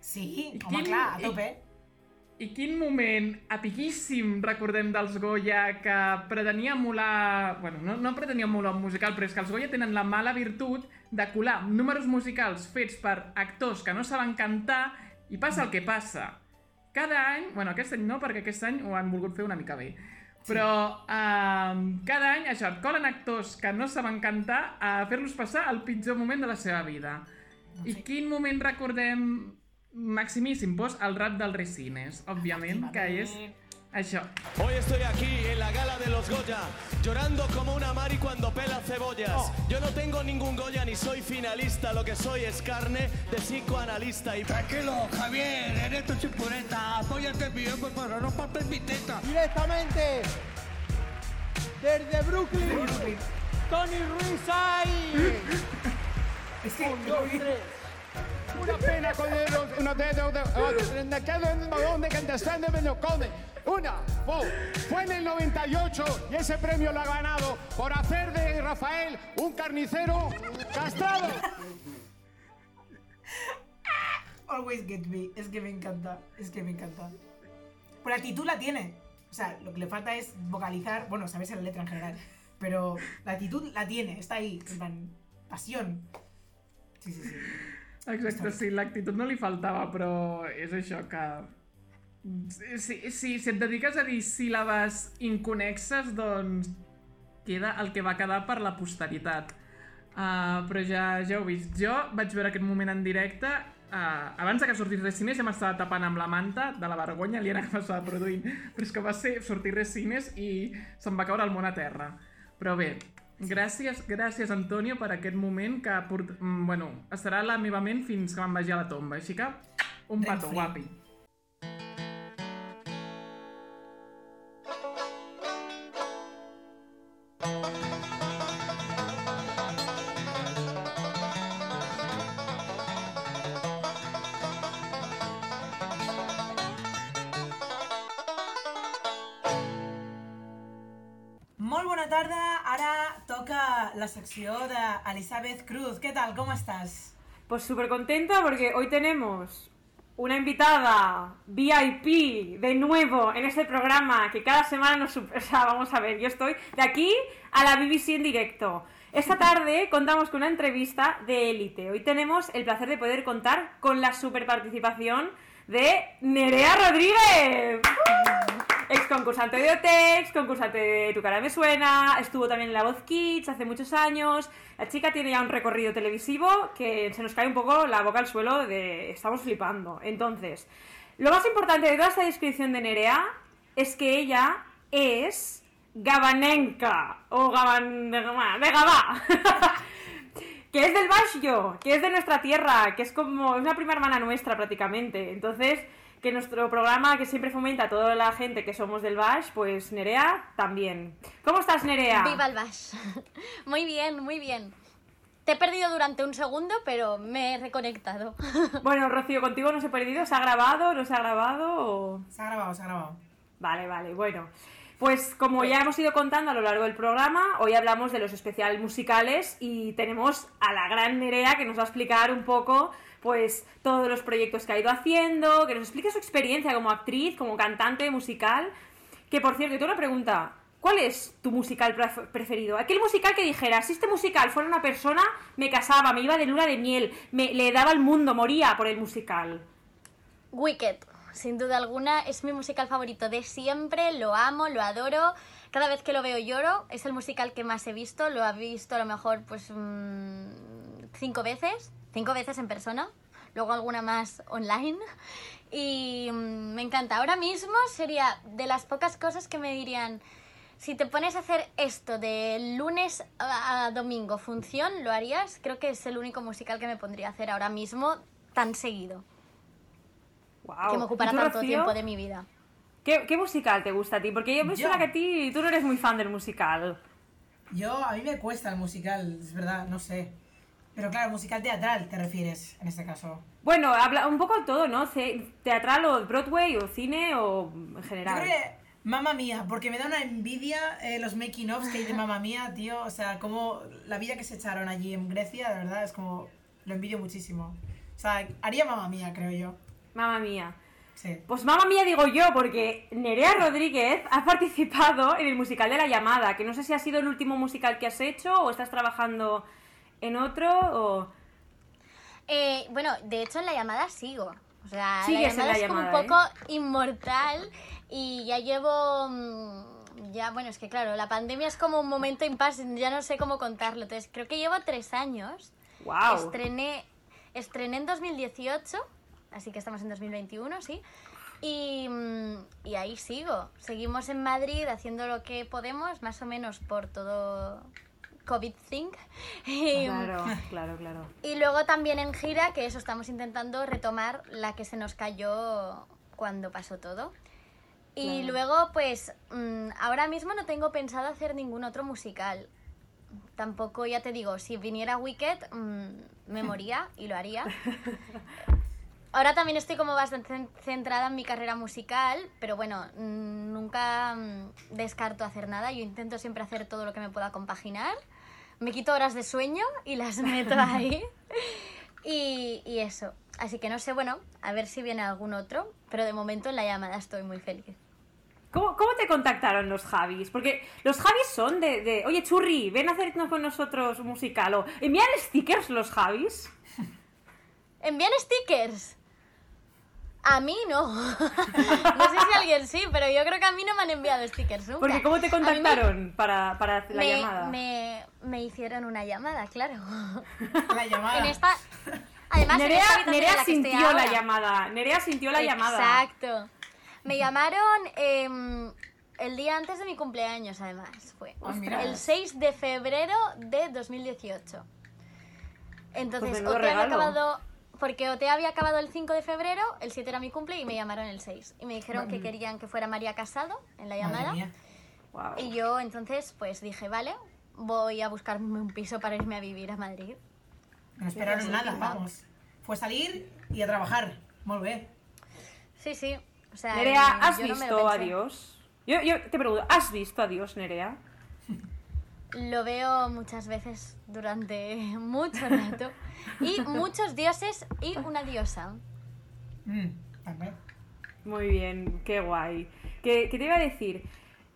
Sí, I home, quin- clar, a i- tope. I quin moment epiquíssim recordem dels Goya que pretenia emular... Bueno, no, no pretenia emular un musical, però és que els Goya tenen la mala virtut de colar números musicals fets per actors que no saben cantar i passa el que passa. Cada any... Bueno, aquest any no, perquè aquest any ho han volgut fer una mica bé. Però eh, cada any això, et colen actors que no saben cantar a fer-los passar el pitjor moment de la seva vida. I quin moment recordem maximíssim? Pues el rap del Resines, òbviament, que és això. Hoy estoy aquí en la gala de los Goya, llorando como una Mari cuando pela cebollas. Yo no tengo ningún Goya ni soy finalista, lo que soy es carne de psicoanalista y... Tranquilo, Javier, eres tu chipureta. Apóyate bien, pues para no partir mi teta. Directamente desde Brooklyn, Tony Ruiz ahí. Es que... Un, dos, tres. Una pena con el, una de dos, de el balón de understand me lo come. Una, dos. Fue en el 98 y ese premio lo ha ganado por hacer de Rafael un carnicero castrado. *laughs* Always get me. Es que me encanta. Es que me encanta. La actitud la tiene. O sea, lo que le falta es vocalizar. Bueno, saberse la letra en general. Pero la actitud la tiene. Está ahí. En plan, pasión. Sí, sí, sí. Exacte, sí, l'actitud no li faltava, però és això que... Si, si, si et dediques a dir síl·labes inconexes, doncs queda el que va quedar per la posteritat. Uh, però ja, ja ho he vist. Jo vaig veure aquest moment en directe Uh, abans de que sortís Resines ja m'estava tapant amb la manta de la vergonya aliena que m'estava produint però és que va ser sortir Resines i se'm va caure el món a terra però bé, gràcies, gràcies Antonio per aquest moment que port... mm, bueno, estarà a la meva ment fins que me'n vagi a la tomba així que un petó guapi la secció d'Elisabeth Cruz. ¿Qué tal? ¿Cómo estás? Pues súper contenta porque hoy tenemos una invitada VIP de nuevo en este programa que cada semana nos... *laughs* O sea, vamos a ver, yo estoy de aquí a la BBC en directo. Esta *laughs* tarde contamos con una entrevista de élite. Hoy tenemos el placer de poder contar con la super participación de Nerea Rodríguez. Ex concursante de OTEX, concursante de Tu cara me suena, estuvo también en La Voz Kids hace muchos años. La chica tiene ya un recorrido televisivo que se nos cae un poco la boca al suelo de estamos flipando. Entonces, lo más importante de toda esta descripción de Nerea es que ella es gabanenca o gaban de Gabá, *laughs* que es del Baixo, que es de nuestra tierra, que es como una prima hermana nuestra prácticamente. Entonces, que nuestro programa que siempre fomenta a toda la gente que somos del Baix, pues Nerea también. ¿Cómo estás, Nerea? Viva el Bash. *laughs* Muy bien, muy bien. Te he perdido durante un segundo, pero me he reconectado. *laughs* Bueno, Rocío, contigo no se ha perdido, ¿se ha grabado? ¿No se ha grabado? o- Se ha grabado, se ha grabado. Vale, vale, bueno. Pues como ya hemos ido contando a lo largo del programa, hoy hablamos de los especiales musicales y tenemos a la gran Nerea que nos va a explicar un poco pues todos los proyectos que ha ido haciendo, que nos explique su experiencia como actriz, como cantante musical. Que por cierto, tengo una pregunta. ¿Cuál es tu musical pref- preferido? Aquel musical que dijeras, si este musical fuera una persona, me casaba, me iba de luna de miel, me, le daba el mundo, moría por el musical. Wicked, sin duda alguna, es mi musical favorito de siempre, lo amo, lo adoro. Cada vez que lo veo lloro, es el musical que más he visto, lo he visto a lo mejor pues mm, cinco veces, cinco veces en persona, luego alguna más online. Y mm, me encanta. Ahora mismo sería de las pocas cosas que me dirían, si te pones a hacer esto de lunes a, domingo, función, ¿lo harías? Creo que es el único musical que me pondría a hacer ahora mismo tan seguido Guau. que me ocupará ¿Y tú, tanto Rocío? tiempo de mi vida. ¿Qué, qué musical te gusta a ti? Porque yo me suena que a ti tú no eres muy fan del musical. Yo, a mí me cuesta el musical, es verdad, no sé. Pero claro, musical teatral te refieres, en este caso. Bueno, habla un poco todo, ¿no? Teatral o Broadway o cine o en Yo general. creo que Mamma Mía, porque me da una envidia eh, los making ofs que hay de Mamma Mía, tío. O sea, como la vida que se echaron allí en Grecia, de verdad, es como. Lo envidio muchísimo. O sea, haría Mamma Mía, creo yo. Mamma mía. Sí. Pues mamma mía digo yo, porque Nerea Rodríguez ha participado en el musical de La Llamada, que no sé si ha sido el último musical que has hecho o estás trabajando en otro o... Eh, bueno, de hecho en la llamada sigo. O sea, la llamada La es como un ¿eh? poco inmortal y ya llevo... mm, Ya, bueno, es que claro, la pandemia es como un momento impasse, ya no sé cómo contarlo. Entonces, creo que llevo tres años. ¡Wow! Estrené, estrené en 2018, así que estamos en 2021, sí. Y, mm, y ahí sigo. Seguimos en Madrid haciendo lo que podemos, más o menos por todo COVID thing. Y, Claro, *laughs* claro, claro. y luego también en gira, que eso estamos intentando retomar la que se nos cayó cuando pasó todo. Y Claro. luego, pues, mm, ahora mismo no tengo pensado hacer ningún otro musical. Tampoco, ya te digo, si viniera Wicked, mm, me *laughs* moría y lo haría. *laughs* Ahora también estoy como bastante cen- centrada en mi carrera musical, pero bueno, mm, nunca descarto hacer nada. Yo intento siempre hacer todo lo que me pueda compaginar. Me quito horas de sueño y las meto *laughs* ahí. Y, y eso. Así que no sé, bueno, a ver si viene algún otro, pero de momento en la llamada estoy muy feliz. ¿Cómo, cómo te contactaron los Javis? Porque los Javis son de, de, Oye, Churri, ven a hacernos con nosotros un musical. O envían stickers los Javis. *laughs* ¿Envían stickers? A mí no. *laughs* no sé si alguien sí, pero yo creo que a mí no me han enviado stickers nunca. Porque ¿cómo te me- contactaron para, para la me, llamada? Me, me hicieron una llamada, claro. *laughs* La llamada. En esta... Además, en Nerea, esta habitación Nerea en la que estoy sintió la llamada. Nerea sintió la llamada. Exacto. Me llamaron em, el día antes de mi cumpleaños, además. Fue el 6 de febrero de 2018. Entonces, Pues había regalo. acabado. Porque OT había acabado el 5 de febrero, el 7 era mi cumple y me llamaron el 6. Y me dijeron que querían que fuera María Casado en la llamada. Y yo entonces pues dije, vale, voy a buscarme un piso para irme a vivir a Madrid. No esperaron nada, vamos. Fue salir y a trabajar. Muy bien. Sí, sí. O sea, Nerea, ¿has yo no me lo visto a. Dios? Yo, yo te pregunto, ¿has visto a Dios, Nerea? Lo veo muchas veces durante *laughs* mucho rato. Y *laughs* muchos dioses y una diosa. Mm, también. Muy bien, qué guay. ¿Qué, qué te iba a decir?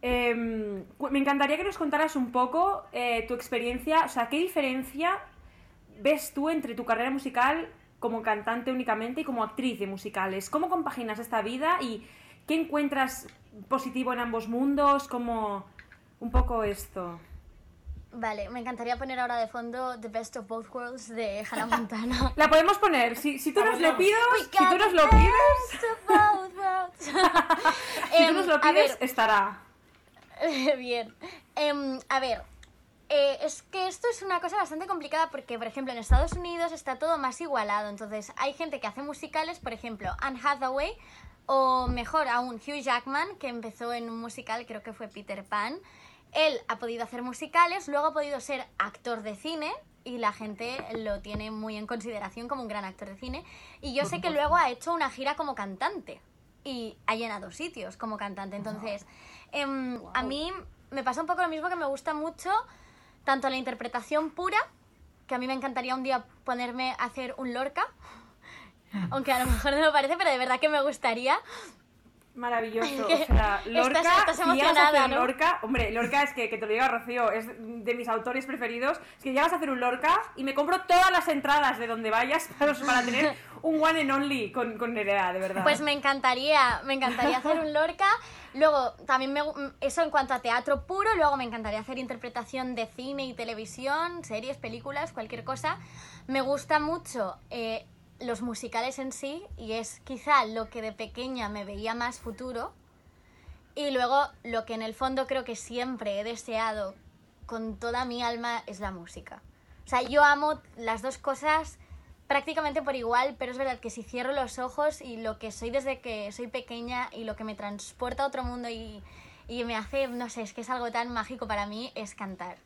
Em, me encantaría que nos contaras un poco eh, tu experiencia, o sea, ¿qué diferencia ves tú entre tu carrera musical como cantante únicamente y como actriz de musicales? ¿Cómo compaginas esta vida y qué encuentras positivo en ambos mundos? ¿Cómo un poco esto? Vale, me encantaría poner ahora de fondo The Best of Both Worlds de Hannah Montana. *laughs* La podemos poner, si, si tú nos lo pides, *laughs* si tú nos lo the pides, best of both worlds. si tú nos Em, lo pides, estará. *laughs* Bien. Em, a ver, eh, es que esto es una cosa bastante complicada porque, por ejemplo, en Estados Unidos está todo más igualado. Entonces, hay gente que hace musicales, por ejemplo, Anne Hathaway, o mejor aún, Hugh Jackman, que empezó en un musical, creo que fue Peter Pan. Él ha podido hacer musicales, luego ha podido ser actor de cine y la gente lo tiene muy en consideración como un gran actor de cine. Y yo sé que luego ha hecho una gira como cantante y ha llenado sitios como cantante. Entonces, em, a mí me pasa un poco lo mismo que me gusta mucho tanto la interpretación pura, que a mí me encantaría un día ponerme a hacer un Lorca, *laughs* aunque a lo mejor no lo parece, pero de verdad que me gustaría. Maravilloso. *laughs* O sea, Lorca, estás- llegas a hacer ¿no? Lorca, hombre, Lorca es que, que te lo diga Rocío, es de mis autores preferidos. Es que llegas a hacer un Lorca y me compro todas las entradas de donde vayas *laughs* para, para tener un one and only con, con Nerea, de verdad. Pues me encantaría, me encantaría hacer un Lorca. Luego, también me, eso en cuanto a teatro puro, luego me encantaría hacer interpretación de cine y televisión, series, películas, cualquier cosa. Me gusta mucho eh, los musicales en sí y es quizá lo que de pequeña me veía más futuro. Y luego lo que en el fondo creo que siempre he deseado con toda mi alma es la música. O sea, yo amo las dos cosas prácticamente por igual, pero es verdad que si cierro los ojos y lo que soy desde que soy pequeña y lo que me transporta a otro mundo y, y me hace, no sé, es que es algo tan mágico para mí, es cantar.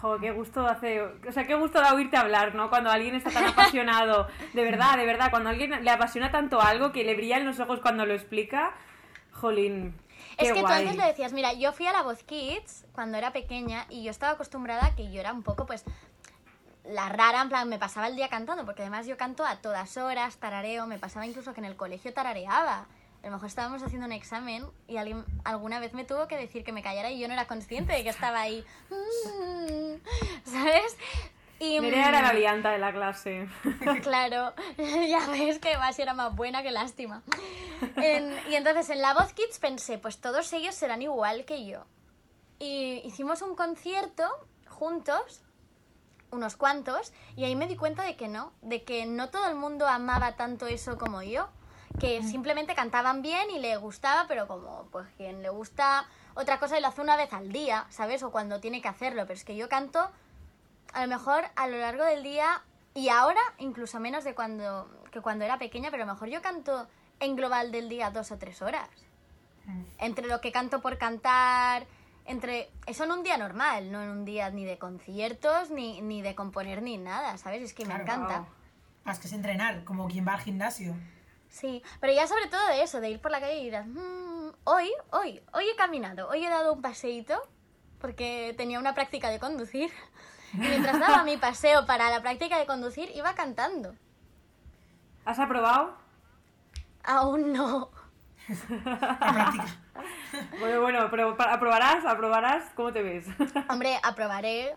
Jo, qué gusto hace, o sea, qué gusto da oírte hablar, ¿no? Cuando alguien está tan apasionado, de verdad, de verdad, cuando a alguien le apasiona tanto algo que le brillan los ojos cuando lo explica, jolín, qué es que guay. tú antes lo decías, mira, yo fui a la Voz Kids cuando era pequeña y yo estaba acostumbrada a que yo era un poco, pues, la rara, en plan, me pasaba el día cantando, porque además yo canto a todas horas, tarareo, me pasaba incluso que en el colegio tarareaba. A lo mejor estábamos haciendo un examen y alguien alguna vez me tuvo que decir que me callara y yo no era consciente de que estaba ahí. Mm, *laughs* ¿Sabes? Y, Nerea era la mm, lianta de la clase. *laughs* Claro, *laughs* ya ves que Basi era más buena que lástima. En- y entonces en la Voz Kids pensé, pues todos ellos serán igual que yo. Y hicimos un concierto juntos, unos cuantos, y ahí me di cuenta de que no, de que no todo el mundo amaba tanto eso como yo, que simplemente cantaban bien y le gustaba, pero como pues quien le gusta otra cosa y lo hace una vez al día, ¿sabes? O cuando tiene que hacerlo, pero es que yo canto a lo mejor a lo largo del día y ahora incluso menos de cuando que cuando era pequeña, pero a lo mejor yo canto en global del día dos o tres horas. Entre lo que canto por cantar, entre eso en un día normal, no en un día ni de conciertos, ni, ni de componer, ni nada, ¿sabes? Es que me Claro. encanta. Más que es entrenar, como quien va al gimnasio. Sí, pero ya sobre todo de eso, de ir por la calle y dirás, "Mm, hoy, hoy, hoy he caminado, hoy he dado un paseíto, porque tenía una práctica de conducir, y mientras *laughs* daba mi paseo para la práctica de conducir, iba cantando. ¿Has aprobado? Aún no. *laughs* Bueno, bueno, pero aprobarás, aprobarás, ¿cómo te ves? Hombre, aprobaré.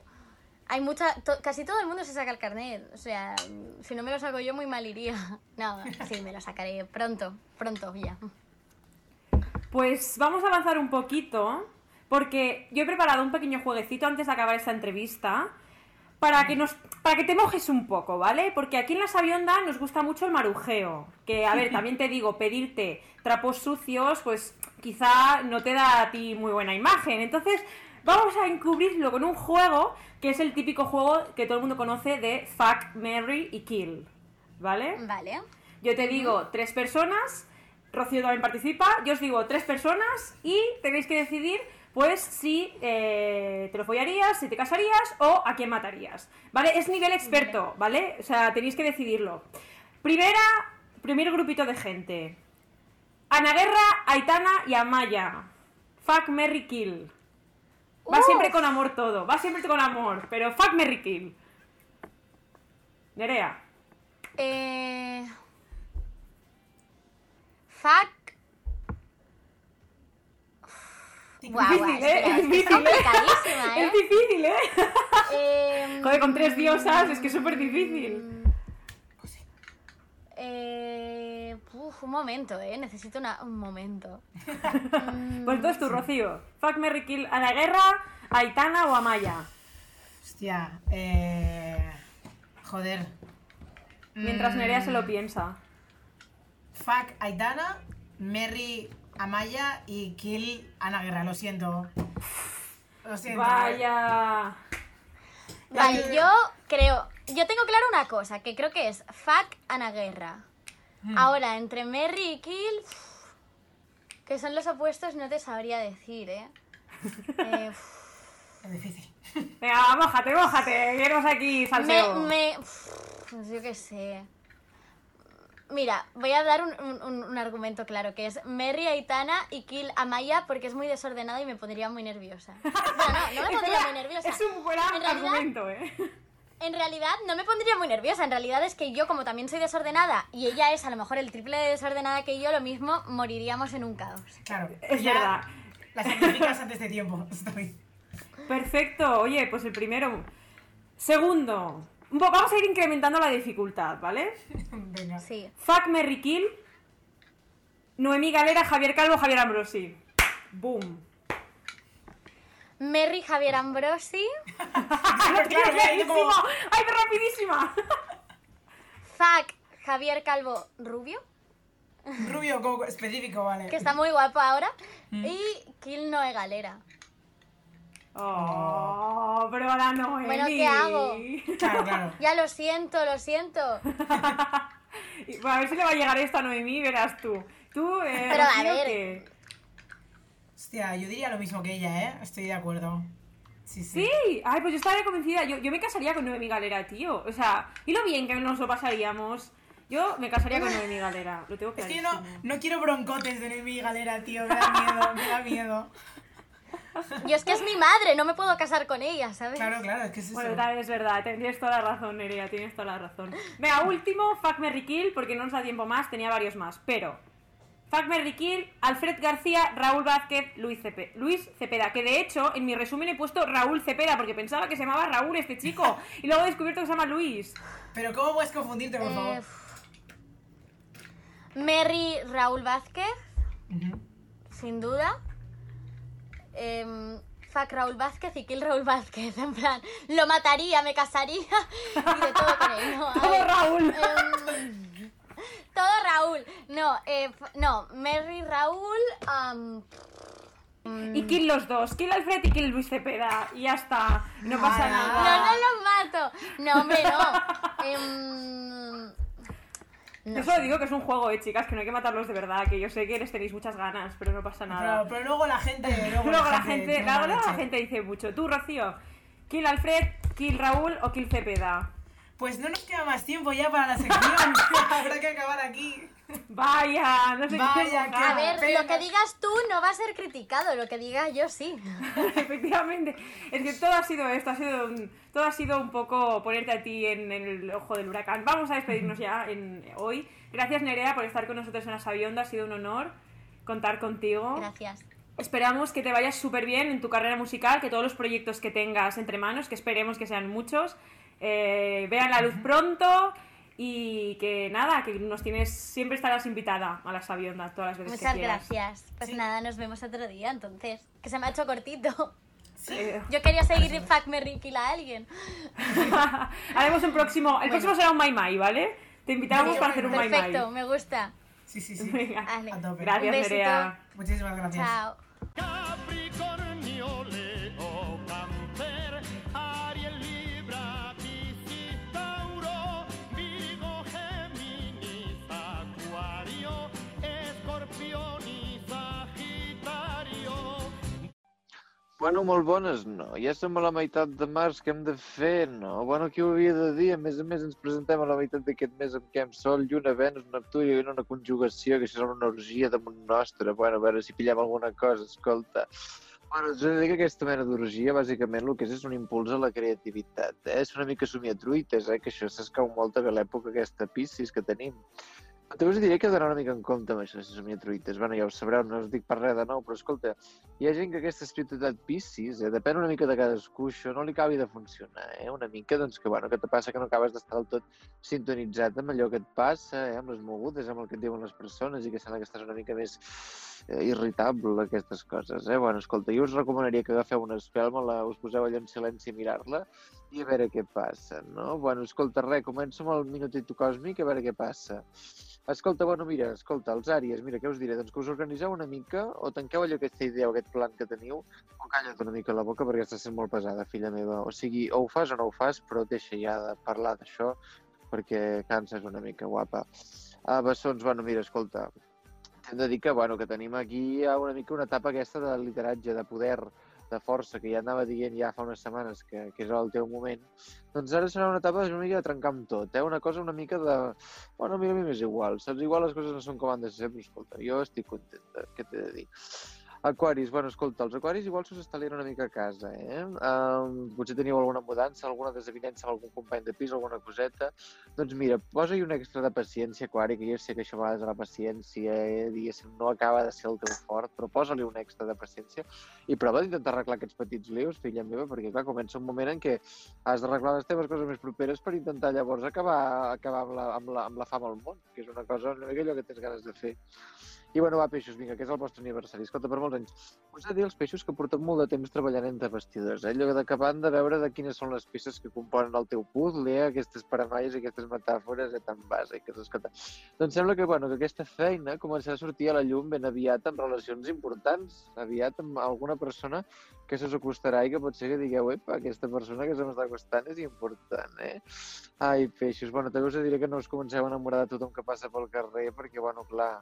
Hay mucha, to- casi todo el mundo se saca el carnet, o sea, si no me lo saco yo muy mal iría. *laughs* No, sí, me lo sacaré pronto, pronto ya. Pues vamos a avanzar un poquito, porque yo he preparado un pequeño jueguecito antes de acabar esta entrevista, para que, nos, para que te mojes un poco, ¿vale? Porque aquí en la Sabionda nos gusta mucho el marujeo, que, a ver, *laughs* también te digo, pedirte trapos sucios, pues quizá no te da a ti muy buena imagen. Entonces, vamos a encubrirlo con un juego, que es el típico juego que todo el mundo conoce de Fuck, Marry y Kill, ¿vale? Vale. Yo te digo tres personas, Rocío también participa, yo os digo tres personas y tenéis que decidir pues si eh, te lo follarías, si te casarías o a quién matarías. ¿Vale? Es nivel experto, ¿vale? O sea, tenéis que decidirlo. Primera, primer grupito de gente. Ana Guerra, Aitana y Amaya. Fuck, Merry Kill. Va siempre con amor todo, va siempre con amor, pero fuck, Merry Kill. Nerea. Eh... Fuck. Guau, guau, difícil, ¿eh? Es es es difícil, ¿eh? complicadísima, *laughs* ¿eh? Es difícil, ¿eh? Em, Joder, con tres diosas es que es súper difícil. Eh, uf, un momento, eh. Necesito una- un momento. *laughs* Pues entonces tú, Rocío. Fuck, Merry Kill a la guerra, a Aitana o a Maya. Hostia, eh... Joder. Mientras Nerea se lo Mm, piensa. Fuck Aitana, Merry Amaya y Kill Ana Guerra, lo siento. Lo siento. Vaya. Vale, yo creo. Yo tengo claro una cosa, que creo que es fuck Ana Guerra. Mm. Ahora, entre Merry y Kill. que son los opuestos, no te sabría decir, ¿eh? *laughs* Eh, Es difícil. *laughs* Venga, mójate, mójate. Queremos aquí salseo. me. me uf, pues yo qué sé. Mira, voy a dar un, un- un- argumento claro, que es Merry Aitana y Kill Amaya porque es muy desordenado y me pondría muy nerviosa. Bueno, no, no me *laughs* pondría muy nerviosa. Es un buen En realidad- argumento, ¿eh? En realidad no me pondría muy nerviosa, en realidad es que yo como también soy desordenada y ella es a lo mejor el triple de desordenada que yo, lo mismo moriríamos en un caos. Claro, Es ya verdad. La sacrificas antes de tiempo. *laughs* Estoy. Perfecto, oye, pues el primero. Segundo, vamos a ir incrementando la dificultad, ¿vale? *laughs* Venga. Sí. Fuck Merry Kill, Noemí Galera, Javier Calvo, Javier Ambrosi. Boom. Merry Javier Ambrosi, ¡Claro, claro, ya ha ido como- ¡Ay, qué rapidísima! Fuck Javier Calvo Rubio, Rubio como específico, vale. que está muy guapo ahora, y Kill Noe Galera. Oh, pero ahora Noemí. Bueno, ¿qué hago? Claro, claro. *laughs* Ya lo siento, lo siento. *laughs* A ver si le va a llegar esta a Noemí, verás tú. Tú, eh, Pero, a ver. Hostia, yo diría lo mismo que ella, ¿eh? Estoy de acuerdo. Sí, sí. Sí, ay, pues yo estaría convencida. Yo, yo me casaría con Noemí Galera, tío. O sea, y lo bien que nos lo pasaríamos. Yo me casaría con Noemí Galera, lo tengo Es que yo clarísimo. no, no quiero broncotes de Noemí Galera, tío. Me da miedo, me da miedo. *laughs* Yo es que es mi madre, no me puedo casar con ella, ¿sabes? Claro, claro, es que es eso. Bueno, tal, es verdad, tienes toda la razón, Nerea, tienes toda la razón. Venga, último, Fuck Merry Kill, porque no nos da tiempo más, tenía varios más, pero... Fuck Merry Kill, Alfred García, Raúl Vázquez, Luis, Cepe- Luis Cepeda, que de hecho en mi resumen he puesto Raúl Cepeda, porque pensaba que se llamaba Raúl este chico, y luego he descubierto que se llama Luis. Pero ¿cómo puedes confundirte, por favor? Eh, Merry Raúl Vázquez, sin duda. Em, fuck Raúl Vázquez y kill Raúl Vázquez. En plan, lo mataría, me casaría *laughs* y de todo con él. No, Raúl. em, *laughs* todo Raúl. No, eh, no, Merry Raúl. am, Y kill los dos, kill Alfred y kill Luis Cepeda, y ya está, no pasa no, nada. no los mato. No, hombre, no. *laughs* Em, Yo solo digo que es un juego, eh, chicas, que no hay que matarlos de verdad, que yo sé que les tenéis muchas ganas, pero no pasa nada. Pero, pero luego la gente. *laughs* Luego, Luego la gente, la leche. gente dice mucho. Tú, Rocío, kill Alfred, kill Raúl o kill Cepeda. Pues no nos queda más tiempo ya para la sección. *laughs* Habrá que acabar aquí. Vaya, no sé Vaya, qué a ver, pena. lo que digas tú no va a ser criticado, lo que diga yo sí. *laughs* Efectivamente. Es que todo ha sido esto, ha sido un, todo ha sido un poco ponerte a ti en, el ojo del huracán. Vamos a despedirnos ya en, hoy. Gracias, Nerea, por estar con nosotros en la Sabionda. Ha sido un honor contar contigo. Gracias. Esperamos que te vayas súper bien en tu carrera musical, que todos los proyectos que tengas entre manos, que esperemos que sean muchos, eh, vean la luz pronto y que nada, que nos tienes, siempre estarás invitada a la Sabionda todas las veces Muchas que quieras. gracias. Pues nada, nos vemos otro día entonces. Que se me ha hecho cortito. Eh, Yo quería seguir Fuck Merry Kill a alguien. *laughs* Haremos un próximo, el próximo será un Mai Mai, ¿vale? Te invitamos para hacer un Mai Mai. Perfecto, me gusta. Sí, sí, sí. Venga. Vale. A tope. Gracias. Nerea. Muchísimas gracias. Chao. Bueno, molt bones, no. Ja som a la meitat de març, què hem de fer? No. Bueno, qui ho havia de dir? A més a més, ens presentem a la meitat d'aquest mes amb què hem Sol, Lluna, Venus, Neptú i una conjugació, que és una orgia damunt nostre. Bueno, a veure si pillem alguna cosa, escolta. Bueno, us he de dir que aquesta mena d'orgia, bàsicament, el que és és un impuls a la creativitat. Eh? És una mica somiatruites, eh? que això s'escau molt bé l'època aquesta Piscis que tenim. També us diré que heu d'anar una mica en compte amb això, si som truites. Bueno, ja ho sabreu, no us dic per res de nou, però escolta, hi ha gent que aquesta espiritualitat Piscis, eh, depèn una mica de cadascú, això no li acabi de funcionar, eh? Una mica, doncs, que, bueno, que te passa que no acabes d'estar del tot sintonitzat amb allò que et passa, eh? amb les mogudes, amb el que et diuen les persones, i que sembla que estàs una mica més eh, irritable, aquestes coses, eh? Bueno, escolta, jo us recomanaria que agafeu una espelma, la, us poseu allò en silenci a mirar-la, i a veure què passa, no? Bueno, escolta, res, començo amb el minutito còsmic, a veure què passa. Escolta, bueno, mira, escolta, els àries, mira, què us diré? Doncs que us organiseu una mica o tanqueu allò aquesta idea o aquest plan que teniu o calla't una mica la boca perquè estàs sent molt pesada, filla meva. O sigui, o ho fas o no ho fas, però deixa ja de parlar d'això perquè canses una mica, guapa. Ah, bessons, bueno, mira, escolta, hem de dir que, bueno, que tenim aquí una mica una etapa aquesta de lideratge, de poder, de força, que ja anava dient ja fa unes setmanes que, que és el teu moment, doncs ara serà una etapa una mica de trencar amb tot, eh? una cosa una mica de... Bueno, mira, a mi m'és igual, saps? Igual les coses no són com han de ser, però escolta, jo estic contenta, què t'he de dir? Aquaris, bueno, escolta, els aquaris igual s'us està liant una mica a casa, eh? Um, potser teniu alguna mudança, alguna desavinença amb algun company de pis, alguna coseta. Doncs mira, posa-hi un extra de paciència, Aquari, que jo sé que això a vegades la paciència, eh, diguéssim, no acaba de ser el teu fort, però posa-li un extra de paciència i prova d'intentar arreglar aquests petits lius, filla meva, perquè clar, comença un moment en què has d'arreglar les teves coses més properes per intentar llavors acabar, acabar amb, la, amb, la, amb la fama al món, que és una cosa una mica allò que tens ganes de fer. I bueno, va, peixos, vinga, que és el vostre aniversari. Escolta, per molts anys. Us he de dir als peixos que portem molt de temps treballant entre vestidors, eh? allò d'acabant de veure de quines són les peces que componen el teu puzzle, eh? aquestes paranoies i aquestes metàfores eh, tan bàsiques. Escolta, doncs sembla que, bueno, que aquesta feina començarà a sortir a la llum ben aviat amb relacions importants, aviat amb alguna persona que se us acostarà i que pot ser que digueu, epa, aquesta persona que se m'està acostant és important, eh? Ai, peixos, bueno, també us diré que no us comenceu a enamorar de tothom que passa pel carrer, perquè, bueno, clar,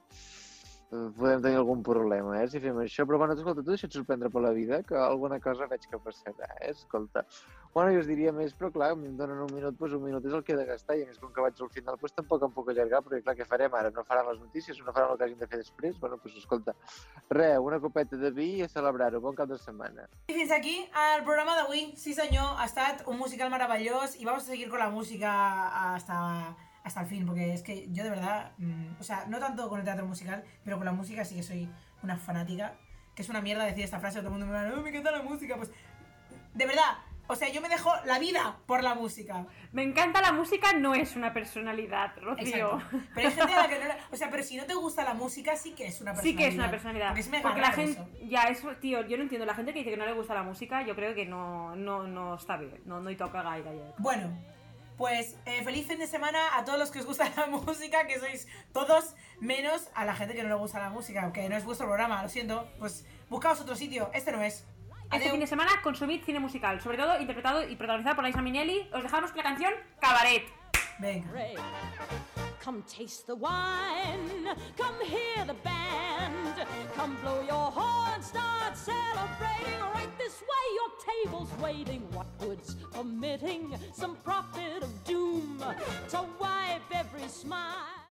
podem tenir algun problema, eh, si fem això. Però, bueno, escolta, tu deixa't sorprendre per la vida, que alguna cosa veig que passarà, eh, escolta. Bueno, jo us diria més, però clar, em donen un minut, doncs un minut és el que he de gastar, i a més, com que vaig al final, doncs tampoc em puc allargar, perquè clar, què farem ara? No faran les notícies, no faran el que hagin de fer després? Bueno, doncs escolta, res, una copeta de vi i a celebrar-ho. Bon cap de setmana. I fins aquí el programa d'avui. Sí senyor, ha estat un musical meravellós y vamos a seguir con la música hasta, hasta el fin, porque es que yo de verdad, mm, o sea, no tanto con el teatro musical, pero con la música sí que soy una fanática, que es una mierda decir esta frase, todo el mundo me va, no, me encanta la música, pues de verdad, o sea, yo me dejo la vida por la música. Me encanta la música, no es una personalidad, Rocío. Exacto. Pero hay gente a la que no le- O sea, pero si no te gusta la música, sí que es una Sí personalidad. que es una personalidad. Porque es Porque la gente, eso. ya eso, tío, yo no entiendo. La gente que dice que no le gusta la música, yo creo que no, no, no está bien. No, no toca gaire. Ja. Bueno, pues eh, feliz fin de semana a todos los que os gusta la *laughs* música, que sois todos, menos a la gente que no le gusta la música, que no es vuestro programa, lo siento. Pues buscaos otro sitio, este no es. Este Adeu. fin de semana consumid cine musical, sobre todo interpretado y protagonizado por Liza Minnelli. Os dejamos con la canción Cabaret. Venga. Come taste the wine, come hear the band, come blow your horn, start celebrating. Right this way, your table's waiting. What good's permitting some prophet of doom to wipe every smile?